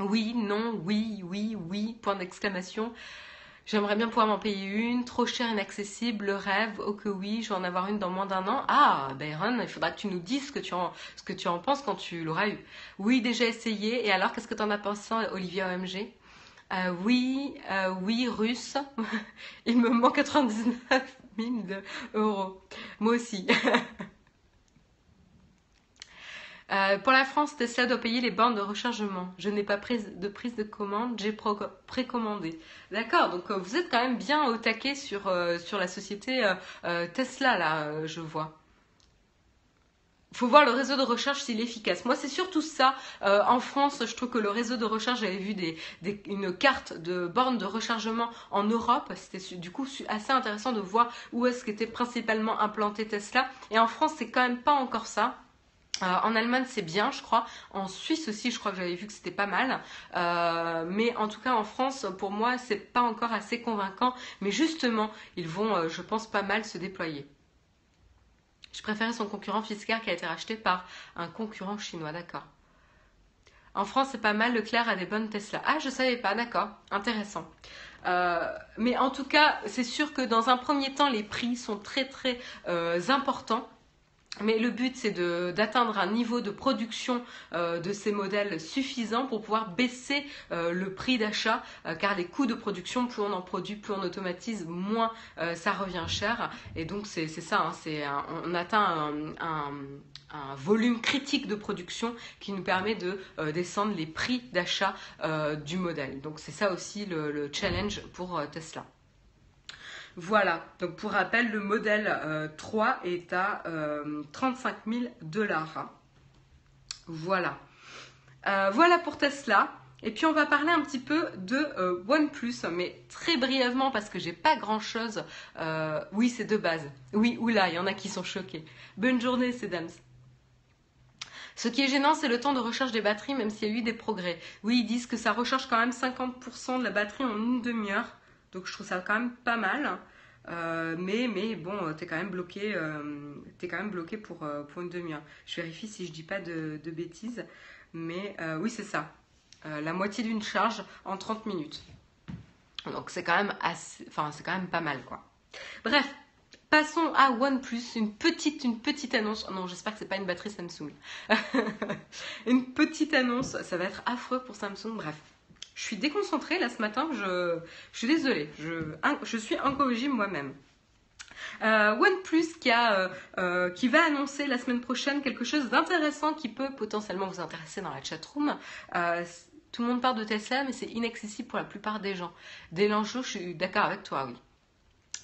Oui, non, oui, oui, oui, point d'exclamation. J'aimerais bien pouvoir m'en payer une, trop cher, inaccessible, le rêve, oh que oui, je vais en avoir une dans moins d'un an. Ah, Byron, il faudra que tu nous dises ce que tu en, penses quand tu l'auras eu. Oui, déjà essayé. Et alors, qu'est-ce que tu en as pensé, Olivia OMG euh, Oui, euh, oui, russe. [laughs] il me manque 99 000 euros. Moi aussi. [laughs] Euh, pour la France, Tesla doit payer les bornes de rechargement. Je n'ai pas prise de prise de commande, j'ai précommandé. D'accord, donc euh, vous êtes quand même bien au taquet sur, euh, la société Tesla, là, je vois. Il faut voir le réseau de recharge s'il est efficace. Moi, c'est surtout ça. en France, je trouve que le réseau de recharge, j'avais vu une carte de bornes de rechargement en Europe. C'était du coup assez intéressant de voir où est-ce qu'était principalement implanté Tesla. Et en France, c'est quand même pas encore ça. Euh, en Allemagne, c'est bien, je crois. En Suisse aussi, je crois que j'avais vu que c'était pas mal. Euh, mais en tout cas, en France, pour moi, c'est pas encore assez convaincant. Mais justement, ils vont, euh, je pense, pas mal se déployer. Je préférais son concurrent fiscal qui a été racheté par un concurrent chinois, d'accord. En France, c'est pas mal. Leclerc a des bonnes Tesla. Ah, je savais pas, d'accord. Intéressant. mais en tout cas, c'est sûr que dans un premier temps, les prix sont très très importants. Mais le but, c'est d'atteindre un niveau de production euh, de ces modèles suffisant pour pouvoir baisser euh, le prix d'achat, euh, car les coûts de production, plus on en produit, plus on automatise, moins ça revient cher. Et donc c'est ça, hein, on atteint un, volume critique de production qui nous permet de descendre les prix d'achat du modèle. Donc c'est ça aussi le challenge pour Tesla. Voilà, donc pour rappel, le modèle 3 euh, est à 35 euh, 000 dollars. Voilà. Euh, voilà pour Tesla. Et puis on va parler un petit peu de OnePlus, mais très brièvement parce que j'ai pas grand chose. oui, c'est de base. Oui, oula, il y en a qui sont choqués. Bonne journée, ces dames. Ce qui est gênant, c'est le temps de recharge des batteries, même s'il y a eu des progrès. Oui, ils disent que ça recharge quand même 50% de la batterie en une demi-heure. Donc je trouve ça quand même pas mal. Euh, mais, mais bon, t'es quand même bloqué, euh, quand même bloqué pour, euh, pour une demi-heure. Je vérifie si je dis pas de, bêtises. Mais oui, c'est ça. la moitié d'une charge en 30 minutes. Donc c'est quand même assez, enfin c'est quand même pas mal quoi. Bref, passons à OnePlus, une petite, une petite annonce. Non, j'espère que c'est pas une batterie Samsung. [laughs] une petite annonce, ça va être affreux pour Samsung. Bref, je suis déconcentrée là ce matin, je, suis désolée, je, suis incorrigible moi-même. Euh, OnePlus qui, euh, euh, qui va annoncer la semaine prochaine quelque chose d'intéressant qui peut potentiellement vous intéresser dans la chatroom. tout le monde parle de Tesla, mais c'est inaccessible pour la plupart des gens. Dès l'enjeu, je suis d'accord avec toi, oui.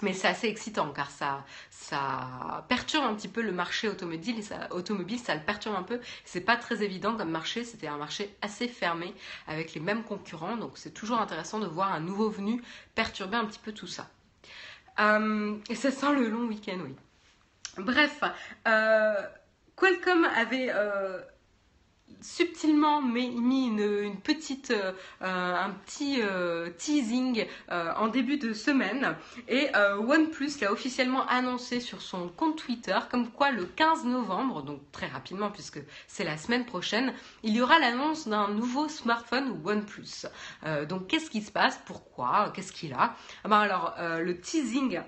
Mais c'est assez excitant car ça, ça perturbe un petit peu le marché automobile ça, automobile, ça le perturbe un peu. C'est pas très évident comme marché, c'était un marché assez fermé avec les mêmes concurrents, donc c'est toujours intéressant de voir un nouveau venu perturber un petit peu tout ça. Euh, et ça sent le long week-end, oui. Bref, euh, Qualcomm avait euh, subtilement mis une, petite, euh, un petit euh, teasing euh, en début de semaine. Et OnePlus l'a officiellement annoncé sur son compte Twitter comme quoi le 15 novembre, donc très rapidement puisque c'est la semaine prochaine, il y aura l'annonce d'un nouveau smartphone OnePlus. donc qu'est-ce qui se passe? Pourquoi? Qu'est-ce qu'il a? Ah ben Alors le teasing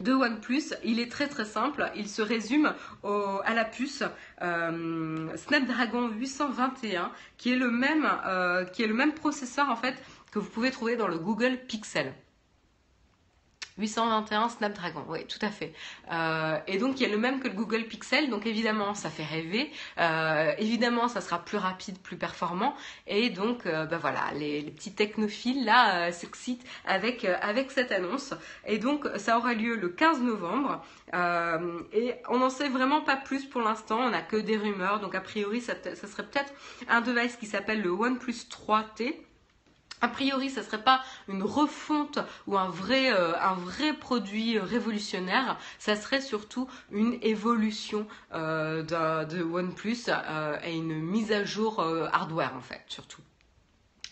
de OnePlus, il est très très simple. Il se résume à la puce euh, Snapdragon 821, qui est le même, euh, qui est le même processeur en fait que vous pouvez trouver dans le Google Pixel. 821 Snapdragon, oui, tout à fait. Euh, et donc, il y a le même que le Google Pixel, donc évidemment, ça fait rêver. Euh, évidemment, ça sera plus rapide, plus performant. Et donc, euh, ben voilà, les, petits technophiles, là, s'excitent avec, avec cette annonce. Et donc, ça aura lieu le 15 novembre. et on n'en sait vraiment pas plus pour l'instant, on n'a que des rumeurs. Donc, a priori, ça, ça serait peut-être un device qui s'appelle le OnePlus 3T. A priori, ce ne serait pas une refonte ou un vrai, euh, produit révolutionnaire, ça serait surtout une évolution euh, de, OnePlus euh, et une mise à jour hardware en fait, surtout.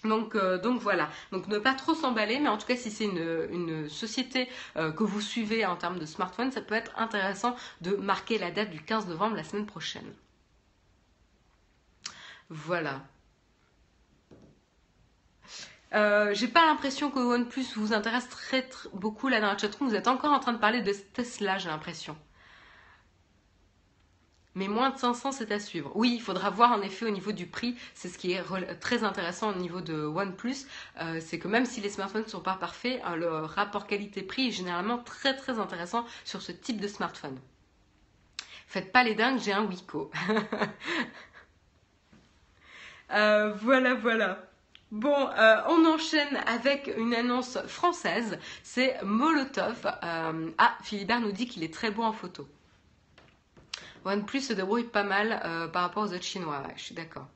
Donc, voilà, donc ne pas trop s'emballer, mais en tout cas si c'est une, une, société que vous suivez en termes de smartphone, ça peut être intéressant de marquer la date du 15 novembre la semaine prochaine. Voilà. Euh, j'ai pas l'impression que OnePlus vous intéresse très, beaucoup là dans la chatroom. Vous êtes encore en train de parler de Tesla, j'ai l'impression. Mais moins de 500, c'est à suivre. Oui, il faudra voir en effet au niveau du prix. C'est ce qui est très intéressant au niveau de OnePlus. Euh, c'est que même si les smartphones ne sont pas parfaits, euh, le rapport qualité-prix est généralement très très intéressant sur ce type de smartphone. Faites pas les dingues, j'ai un Wiko. [laughs] voilà, voilà. Bon, euh, on enchaîne avec une annonce française, c'est Molotov. Euh, ah, Philibert nous dit qu'il est très beau en photo. OnePlus se débrouille pas mal euh, par rapport aux autres chinois, je suis d'accord.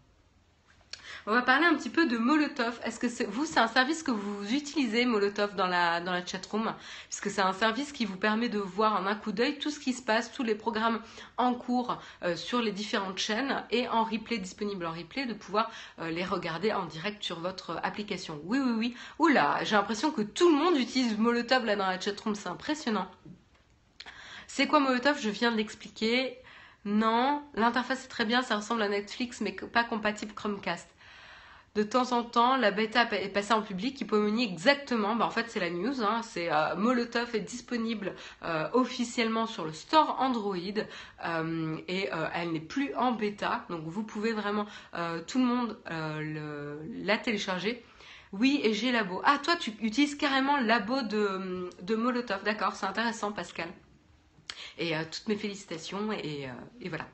On va parler un petit peu de Molotov. Est-ce que vous, c'est un service que vous utilisez, Molotov, dans la, dans la chatroom? Puisque c'est un service qui vous permet de voir en un coup d'œil tout ce qui se passe, tous les programmes en cours euh, sur les différentes chaînes et en replay, disponible en replay, de pouvoir euh, les regarder en direct sur votre application. Oui, oui, oui. Oula, j'ai l'impression que tout le monde utilise Molotov là dans la chatroom, c'est impressionnant. C'est quoi Molotov? Je viens de l'expliquer. Non, l'interface est très bien, ça ressemble à Netflix, mais pas compatible Chromecast de temps en temps, la bêta est passée en public. Hippomonie exactement, bah en fait c'est la news, hein. euh, Molotov est disponible euh, officiellement sur le store Android euh, et elle n'est plus en bêta, donc vous pouvez vraiment tout le monde la télécharger. Oui, et j'ai Labo. Ah, toi, tu utilises carrément Labo de, Molotov. D'accord, c'est intéressant, Pascal. Et toutes mes félicitations, et voilà.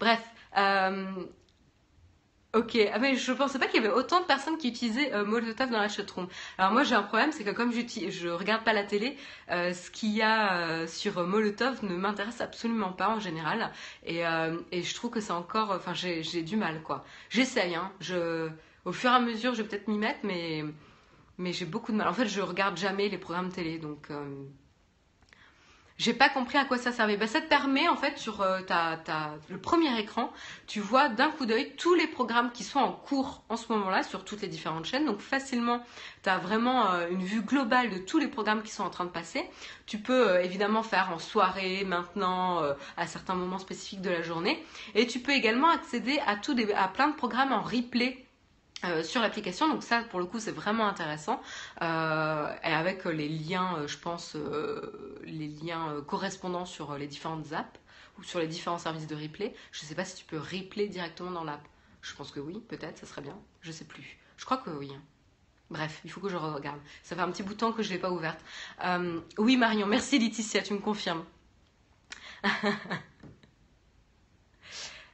Bref, Ok, ah, mais je pensais pas qu'il y avait autant de personnes qui utilisaient euh, Molotov dans la chatroom. Alors moi j'ai un problème, c'est que comme je regarde pas la télé, euh, ce qu'il y a euh, sur Molotov ne m'intéresse absolument pas en général, et, je trouve que c'est encore, enfin j'ai du mal quoi. J'essaye, hein, je, au fur et à mesure je vais peut-être m'y mettre, mais mais j'ai beaucoup de mal. En fait je regarde jamais les programmes télé, donc j'ai pas compris à quoi ça servait. Bah, ça te permet en fait sur euh, ta, le premier écran, tu vois d'un coup d'œil tous les programmes qui sont en cours en ce moment-là sur toutes les différentes chaînes. Donc facilement, tu as vraiment euh, une vue globale de tous les programmes qui sont en train de passer. Tu peux euh, évidemment faire en soirée, maintenant, à certains moments spécifiques de la journée. Et tu peux également accéder à, tout à plein de programmes en replay euh, sur l'application. Donc ça, pour le coup, c'est vraiment intéressant. Euh, et avec euh, les liens, je pense, les liens correspondants sur les différentes apps ou sur les différents services de replay. Je ne sais pas si tu peux replay directement dans l'app. Je pense que oui, peut-être, ça serait bien. Je sais plus. Je crois que oui. Hein. Bref, il faut que je regarde. Ça fait un petit bout de temps que je l'ai pas ouverte. oui, Marion, merci Laetitia, tu me confirmes. [laughs]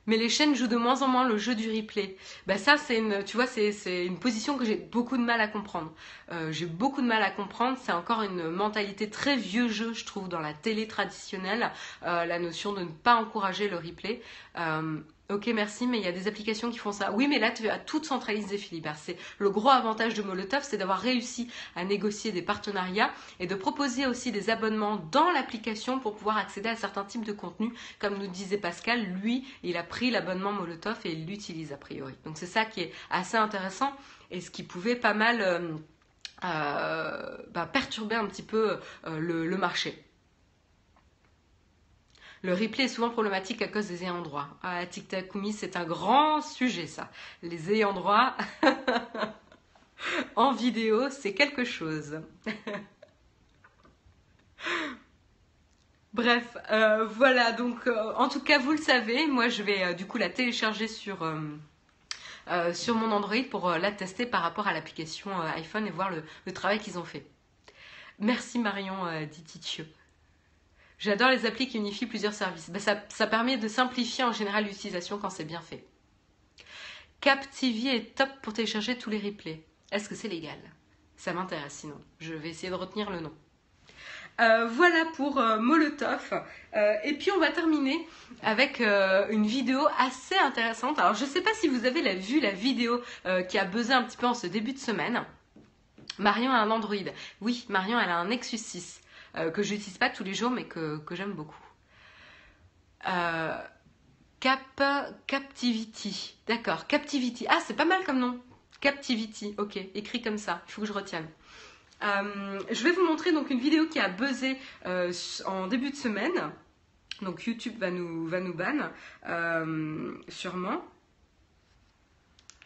Mais les chaînes jouent de moins en moins le jeu du replay. Bah ça, c'est une, tu vois, c'est une position que j'ai beaucoup de mal à comprendre. Euh, j'ai beaucoup de mal à comprendre. C'est encore une mentalité très vieux jeu, je trouve, dans la télé traditionnelle, euh, la notion de ne pas encourager le replay. Euh, Ok, merci, mais il y a des applications qui font ça. Oui, mais là, tu as tout centralisé. C'est le gros avantage de Molotov, c'est d'avoir réussi à négocier des partenariats et de proposer aussi des abonnements dans l'application pour pouvoir accéder à certains types de contenus. Comme nous disait Pascal, lui, il a pris l'abonnement Molotov et il l'utilise a priori. Donc c'est ça qui est assez intéressant et ce qui pouvait pas mal euh, euh, bah, perturber un petit peu euh, le marché. Le replay est souvent problématique à cause des ayants droit. Ah, TikTokumi, c'est un grand sujet ça. Les ayants droit [laughs] en vidéo, c'est quelque chose. [laughs] Bref, euh, voilà, donc euh, en tout cas, vous le savez, moi je vais euh, du coup la télécharger sur, sur mon Android pour la tester par rapport à l'application iPhone et voir le, travail qu'ils ont fait. Merci Marion Dititio. J'adore les applis qui unifient plusieurs services. Ben, ça, permet de simplifier en général l'utilisation quand c'est bien fait. Cap TV est top pour télécharger tous les replays. Est-ce que c'est légal? Ça m'intéresse sinon. Je vais essayer de retenir le nom. Euh, voilà pour euh, Molotov. Euh, et puis on va terminer avec une vidéo assez intéressante. Alors je ne sais pas si vous avez vu la vidéo qui a buzzé un petit peu en ce début de semaine. Marion a un Android. Oui, Marion elle a un Nexus 6. Euh, que je n'utilise pas tous les jours mais que, j'aime beaucoup. Euh, Cap, Captivity, d'accord, Captivity. Ah, c'est pas mal comme nom. Captivity, ok, écrit comme ça, il faut que je retienne. Euh, je vais vous montrer donc une vidéo qui a buzzé en début de semaine. Donc YouTube va nous, va nous ban, sûrement.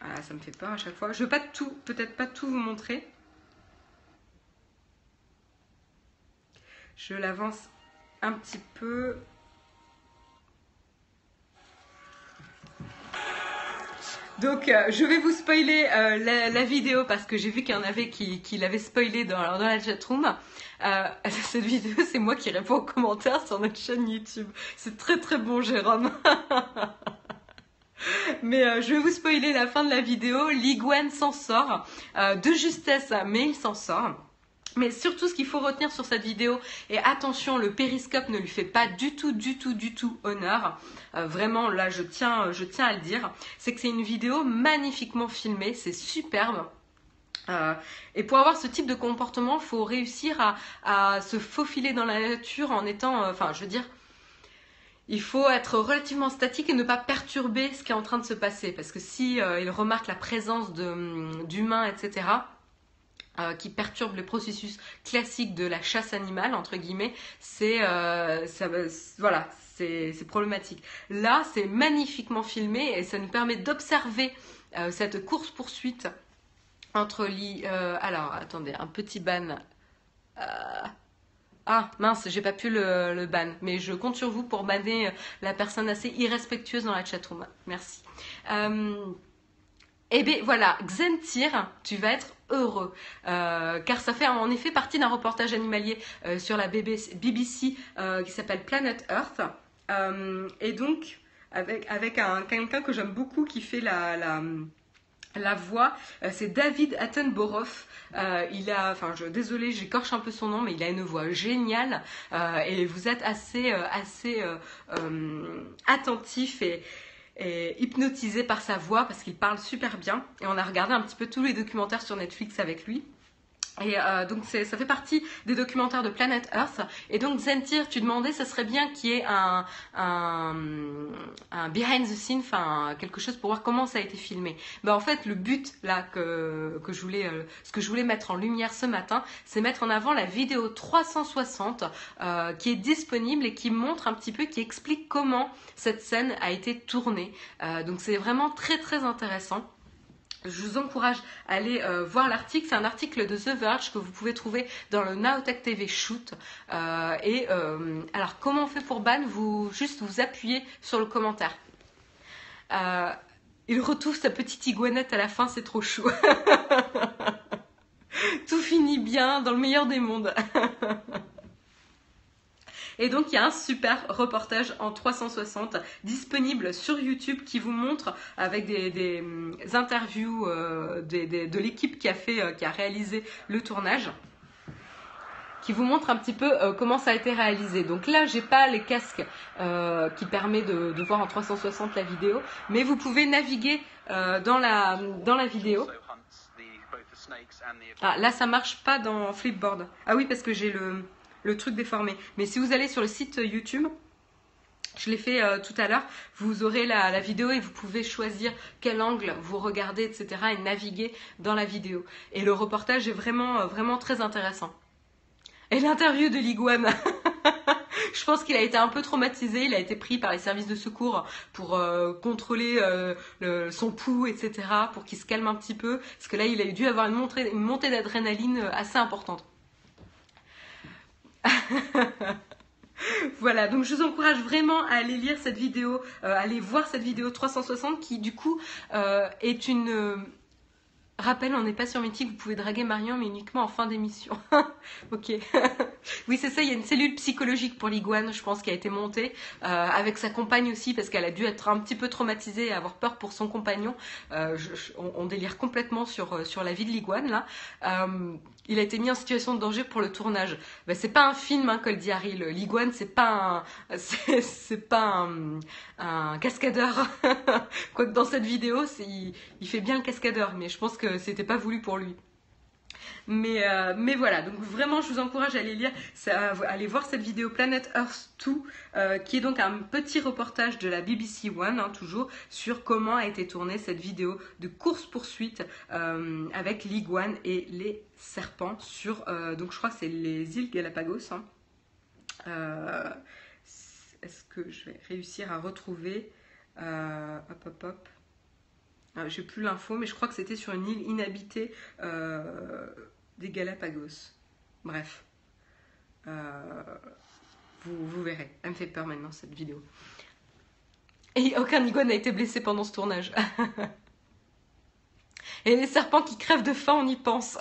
Ah, ça me fait peur à chaque fois. Je ne vais pas tout, peut-être pas tout vous montrer. Je l'avance un petit peu. Donc, euh, je vais vous spoiler euh, la, vidéo parce que j'ai vu qu'il y en avait qui, l'avaient spoilé dans, la chatroom. Euh, [laughs] cette vidéo, c'est moi qui réponds aux commentaires sur notre chaîne YouTube. C'est très très bon, Jérôme. [laughs] mais je vais vous spoiler la fin de la vidéo. Liguen s'en sort de justesse, mais il s'en sort. Mais surtout, ce qu'il faut retenir sur cette vidéo, et attention, le périscope ne lui fait pas du tout, du tout, du tout honneur. Euh, vraiment, là, je tiens, je tiens à le dire. C'est que c'est une vidéo magnifiquement filmée, c'est superbe. Euh, et pour avoir ce type de comportement, il faut réussir à, se faufiler dans la nature en étant, euh, enfin, je veux dire, il faut être relativement statique et ne pas perturber ce qui est en train de se passer. Parce que si il remarque la présence d'humains, etc., euh, qui perturbe le processus classique de la chasse animale, entre guillemets, c'est euh, voilà, c'est problématique. Là, c'est magnifiquement filmé et ça nous permet d'observer euh, cette course-poursuite entre les... alors, attendez, un petit ban. Ah mince, j'ai pas pu le, le, ban, mais je compte sur vous pour banner la personne assez irrespectueuse dans la chatroom. Merci. Eh bien voilà, Xentir, tu vas être heureux, euh, car ça fait en effet partie d'un reportage animalier euh, sur la BBC, euh, qui s'appelle Planet Earth, et donc avec, un, quelqu'un que j'aime beaucoup qui fait la, voix, c'est David Attenborough. il a, enfin, je, désolé, j'écorche un peu son nom, mais il a une voix géniale. Et vous êtes assez, assez attentif et, hypnotisé par sa voix parce qu'il parle super bien. Et on a regardé un petit peu tous les documentaires sur Netflix avec lui. Et euh, donc ça fait partie des documentaires de Planet Earth. Et donc Zentir, tu demandais, ça serait bien qu'il y ait un, un, behind the scene, enfin quelque chose pour voir comment ça a été filmé. Ben, en fait, le but là que, que je voulais, euh, ce que je voulais mettre en lumière ce matin, c'est mettre en avant la vidéo 360 euh, qui est disponible et qui montre un petit peu, qui explique comment cette scène a été tournée. Donc c'est vraiment très très intéressant. Je vous encourage à aller euh, voir l'article. C'est un article de The Verge que vous pouvez trouver dans le Naotech TV Shoot. Euh, et euh, alors, comment on fait pour ban? Vous juste vous appuyez sur le commentaire. il retrouve sa petite iguanette à la fin, c'est trop chou. [laughs] Tout finit bien dans le meilleur des mondes. [laughs] Et donc il y a un super reportage en 360 disponible sur YouTube qui vous montre avec des, hum, interviews euh, de l'équipe qui a euh, qui a réalisé le tournage qui vous montre un petit peu euh, comment ça a été réalisé. Donc là, j'ai pas les casques qui permet de, de, voir en 360 la vidéo, mais vous pouvez naviguer dans la dans la vidéo. Ah, là, ça marche pas dans Flipboard. Ah oui, parce que j'ai le, le truc déformé. Mais si vous allez sur le site YouTube, je l'ai fait euh, tout à l'heure. Vous aurez la, vidéo et vous pouvez choisir quel angle vous regardez, etc. et naviguer dans la vidéo. Et le reportage est vraiment, euh, vraiment très intéressant. Et l'interview de l'iguane. [laughs] je pense qu'il a été un peu traumatisé. Il a été pris par les services de secours pour euh, contrôler son pouls, etc. pour qu'il se calme un petit peu. Parce que là, il a dû avoir une montée d'adrénaline assez importante. [laughs] voilà, donc je vous encourage vraiment à aller lire cette vidéo, euh, à aller voir cette vidéo 360 qui du coup euh, est une... Euh, rappel, on n'est pas sur Mythique, vous pouvez draguer Marion, mais uniquement en fin d'émission. [laughs] ok. [laughs] oui, c'est ça, il y a une cellule psychologique pour l'iguane, je pense, qui a été montée, avec sa compagne aussi, parce qu'elle a dû être un petit peu traumatisée et avoir peur pour son compagnon. on, délire complètement sur, sur la vie de l'iguane, là il a été mis en situation de danger pour le tournage. Ben, c'est pas un film, hein, Col Diary. L'iguane, c'est pas un, [laughs] c'est, pas un, cascadeur. [laughs] Quoique dans cette vidéo, il, il, fait bien le cascadeur, mais je pense que c'était pas voulu pour lui. Mais, euh, mais voilà, donc vraiment, je vous encourage à aller lire, à aller voir cette vidéo Planet Earth 2, euh, qui est donc un petit reportage de la BBC One, hein, toujours, sur comment a été tournée cette vidéo de course-poursuite euh, avec l'iguane et les serpents sur, donc je crois que c'est les îles Galapagos. Hein. Est-ce que je vais réussir à retrouver Hop, hop, hop. Ah, j'ai plus l'info, mais je crois que c'était sur une île inhabitée euh, des Galapagos. Bref. Euh, vous, verrez. Elle me fait peur maintenant cette vidéo. Et aucun iguane n'a été blessé pendant ce tournage. [laughs] Et les serpents qui crèvent de faim, on y pense.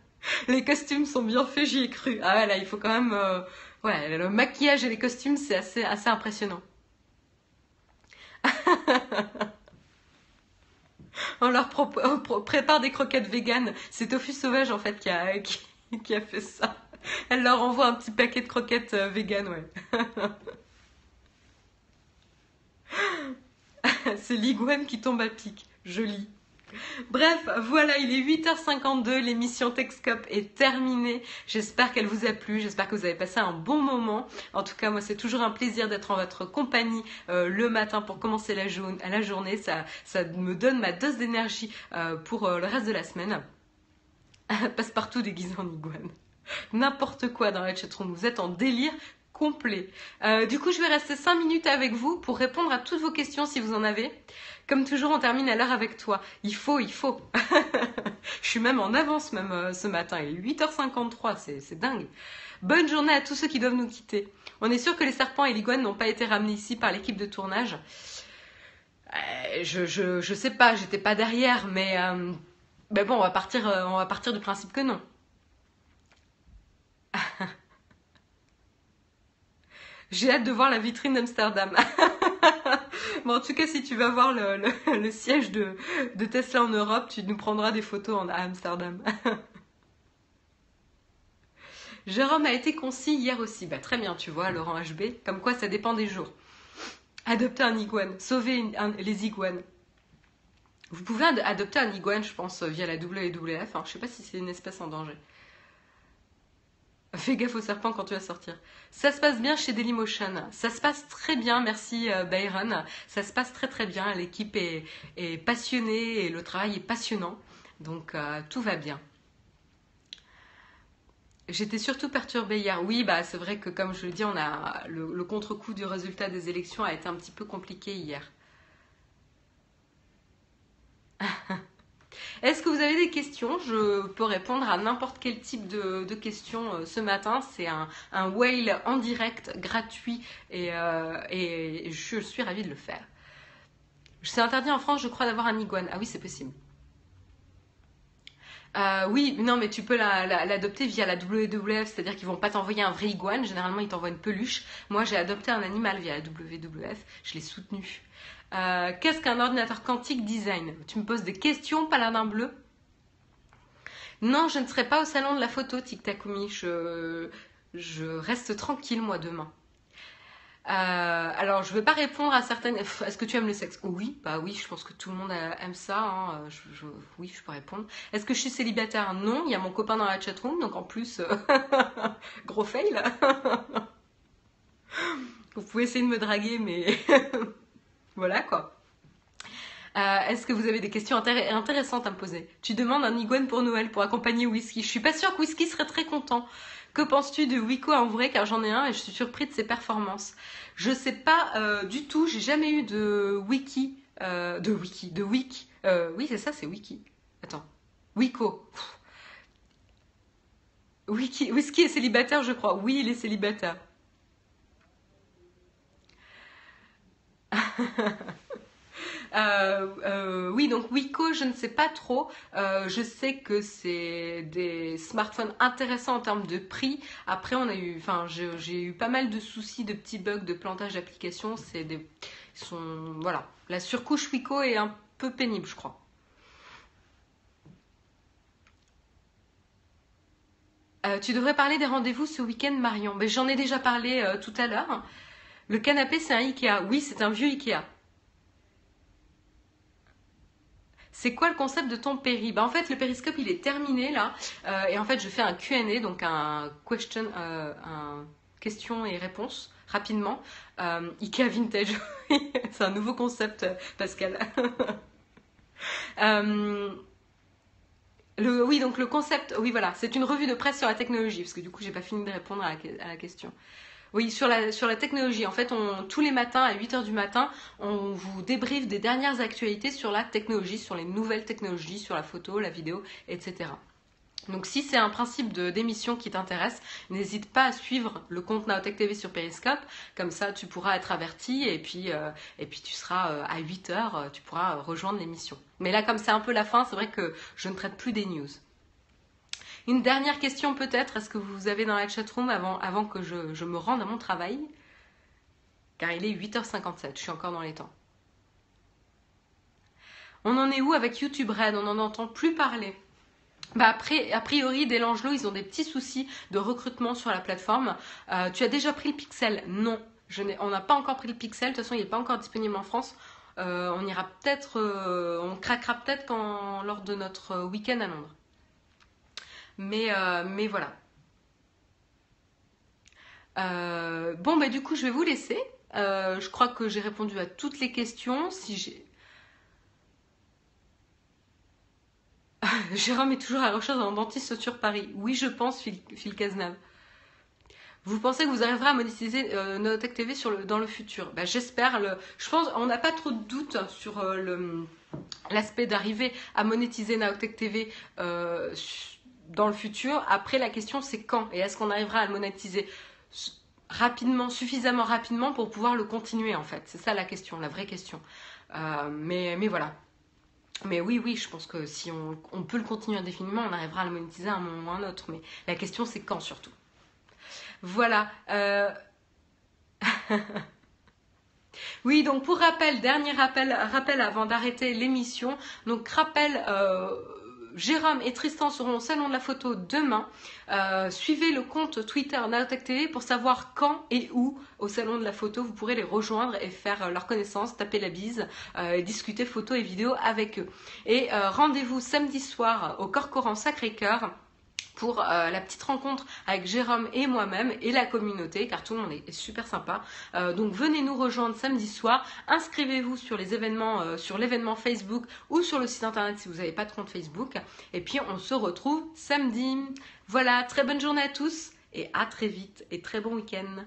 [laughs] les costumes sont bien faits, j'y ai cru. Ah ouais, là, il faut quand même... Euh, ouais, le maquillage et les costumes, c'est assez, assez impressionnant. [laughs] on leur prépare des croquettes véganes. C'est Tofu Sauvage en fait qui a, [laughs] qui, a fait ça. Elle leur envoie un petit paquet de croquettes euh, véganes, ouais. [laughs] C'est l'iguane qui tombe à pic. Joli. Bref, voilà, il est 8h52, l'émission Techscope est terminée. J'espère qu'elle vous a plu, j'espère que vous avez passé un bon moment. En tout cas, moi, c'est toujours un plaisir d'être en votre compagnie euh, le matin pour commencer la, journée. Ça, me donne ma dose d'énergie euh, pour euh, le reste de la semaine. [laughs] Passe-partout déguisé en iguane. N'importe quoi dans la chatroom, vous êtes en délire complet. du coup, je vais rester 5 minutes avec vous pour répondre à toutes vos questions si vous en avez. Comme toujours, on termine à l'heure avec toi. Il faut, il faut. [laughs] je suis même en avance même euh, ce matin. Il est 8h53, c'est dingue. Bonne journée à tous ceux qui doivent nous quitter. On est sûr que les serpents et l'iguane n'ont pas été ramenés ici par l'équipe de tournage. Euh, je, je, sais pas, j'étais pas derrière, mais, euh, mais bon, on va, partir, on va partir du principe que non. [laughs] J'ai hâte de voir la vitrine d'Amsterdam. [laughs] bon, en tout cas, si tu vas voir le, siège de, Tesla en Europe, tu nous prendras des photos à Amsterdam. [laughs] Jérôme a été concis hier aussi. Bah, très bien, tu vois, Laurent HB. Comme quoi, ça dépend des jours. Adopter un iguane. Sauver les iguanes. Vous pouvez adopter un iguane, je pense, via la WWF. Hein. Je ne sais pas si c'est une espèce en danger. Fais gaffe au serpent quand tu vas sortir. Ça se passe bien chez Dailymotion. Ça se passe très bien, merci euh, Byron. Ça se passe très très bien. L'équipe est, passionnée et le travail est passionnant. Donc euh, tout va bien. J'étais surtout perturbée hier. Oui, bah c'est vrai que comme je le dis, on a le, le contre-coup du résultat des élections a été un petit peu compliqué hier. [laughs] Est-ce que vous avez des questions? Je peux répondre à n'importe quel type de, questions euh, ce matin. C'est un, whale en direct, gratuit, euh, et, je suis ravie de le faire. C'est interdit en France, je crois, d'avoir un iguane. Ah oui, c'est possible. Euh, oui, non, mais tu peux l'adopter via la WWF, c'est-à-dire qu'ils vont pas t'envoyer un vrai iguane. Généralement, ils t'envoient une peluche. Moi, j'ai adopté un animal via la WWF. Je l'ai soutenu. Euh, qu'est-ce qu'un ordinateur quantique design? Tu me poses des questions, paladin bleu Non, je ne serai pas au salon de la photo, Tic Takumi. Je, je reste tranquille, moi, demain. Euh, alors, je ne vais pas répondre à certaines. Est-ce que tu aimes le sexe? Oui, bah oui, je pense que tout le monde aime ça. Hein. Oui, je peux répondre. Est-ce que je suis célibataire? Non, il y a mon copain dans la chatroom, donc en plus, euh, [laughs] gros fail. [laughs] Vous pouvez essayer de me draguer, mais [laughs] voilà quoi. Euh, est-ce que vous avez des questions intéressantes à me poser? Tu demandes un iguane pour Noël pour accompagner Whisky. Je suis pas sûre que Whisky serait très content. Que penses-tu de Wiko en vrai? Car j'en ai un et je suis surpris de ses performances. Je sais pas euh, du tout, j'ai jamais eu de wiki, euh, de wiki, de wiki. Oui, c'est ça, c'est wiki. Attends, Wiko. Wiki, Whisky est célibataire, je crois. Oui, il est célibataire. [laughs] Euh, euh, oui, donc Wiko, je ne sais pas trop. Euh, je sais que c'est des smartphones intéressants en termes de prix. Après, on a eu, enfin, j'ai eu pas mal de soucis de petits bugs de plantage d'applications. C'est des, sont, voilà, la surcouche Wiko est un peu pénible, je crois. tu devrais parler des rendez-vous ce week-end, Marion. Mais j'en ai déjà parlé tout à l'heure. Le canapé, c'est un Ikea. Oui, c'est un vieux Ikea. C'est quoi le concept de ton péri? Bah, En fait, le périscope, il est terminé là. Euh, et en fait, je fais un QA, donc un question, euh, question et réponse rapidement. Euh, Ikea Vintage, [laughs] c'est un nouveau concept, Pascal. [laughs] oui, donc le concept, oui, voilà, c'est une revue de presse sur la technologie, parce que du coup, j'ai pas fini de répondre à la question. Oui, sur la, sur la technologie. En fait, tous les matins à 8h du matin, on vous débriefe des dernières actualités sur la technologie, sur les nouvelles technologies, sur la photo, la vidéo, etc. Donc si c'est un principe d'émission qui t'intéresse, n'hésite pas à suivre le compte Naotech TV sur Periscope, comme ça tu pourras être averti et puis, euh, tu seras euh, à 8h, euh, tu pourras rejoindre l'émission. Mais là comme c'est un peu la fin, c'est vrai que je ne traite plus des news. Une dernière question peut-être, est-ce que vous avez dans la chatroom avant, avant que je, me rende à mon travail? Car il est 8h57, je suis encore dans les temps. On en est où avec YouTube Red? On n'en entend plus parler. Bah a priori, des Langelot, ils ont des petits soucis de recrutement sur la plateforme. Euh, tu as déjà pris le Pixel? Non, je on n'a pas encore pris le Pixel. De toute façon, il n'est pas encore disponible en France. Euh, on ira peut-être, euh, on craquera peut-être lors de notre week-end à Londres. Mais, euh, mais voilà. Euh, bon, bah du coup, je vais vous laisser. Euh, je crois que j'ai répondu à toutes les questions. Si j'ai... [laughs] Jérôme est toujours à la recherche d'un dentiste sur Paris. Oui, je pense, Phil, Phil Cazenave. Vous pensez que vous arriverez à monétiser euh, Notech TV dans le futur? Bah, J'espère. Je pense on n'a pas trop de doutes sur l'aspect d'arriver à monétiser Naotech TV dans le futur. Après, la question c'est quand et est-ce qu'on arrivera à le monétiser rapidement, suffisamment rapidement pour pouvoir le continuer en fait? C'est ça la question, la vraie question. Euh, mais, mais voilà. Mais oui, oui, je pense que si on, peut le continuer indéfiniment, on arrivera à le monétiser à un moment ou à un autre. Mais la question c'est quand surtout. Voilà. Euh, [laughs] oui, donc pour rappel, dernier rappel, rappel avant d'arrêter l'émission. Donc rappel. Euh, Jérôme et Tristan seront au salon de la photo demain. Euh, suivez le compte Twitter Naotech TV pour savoir quand et où au salon de la photo vous pourrez les rejoindre et faire euh, leur connaissance, taper la bise euh, et discuter photos et vidéos avec eux. Et rendez-vous samedi soir au Corcoran Sacré-Cœur pour euh, la petite rencontre avec Jérôme et moi-même et la communauté, car tout le monde est, super sympa. Euh, donc venez nous rejoindre samedi soir. Inscrivez-vous sur les événements, euh, sur l'événement Facebook ou sur le site internet si vous n'avez pas de compte Facebook. Et puis on se retrouve samedi. Voilà, très bonne journée à tous et à très vite et très bon week-end.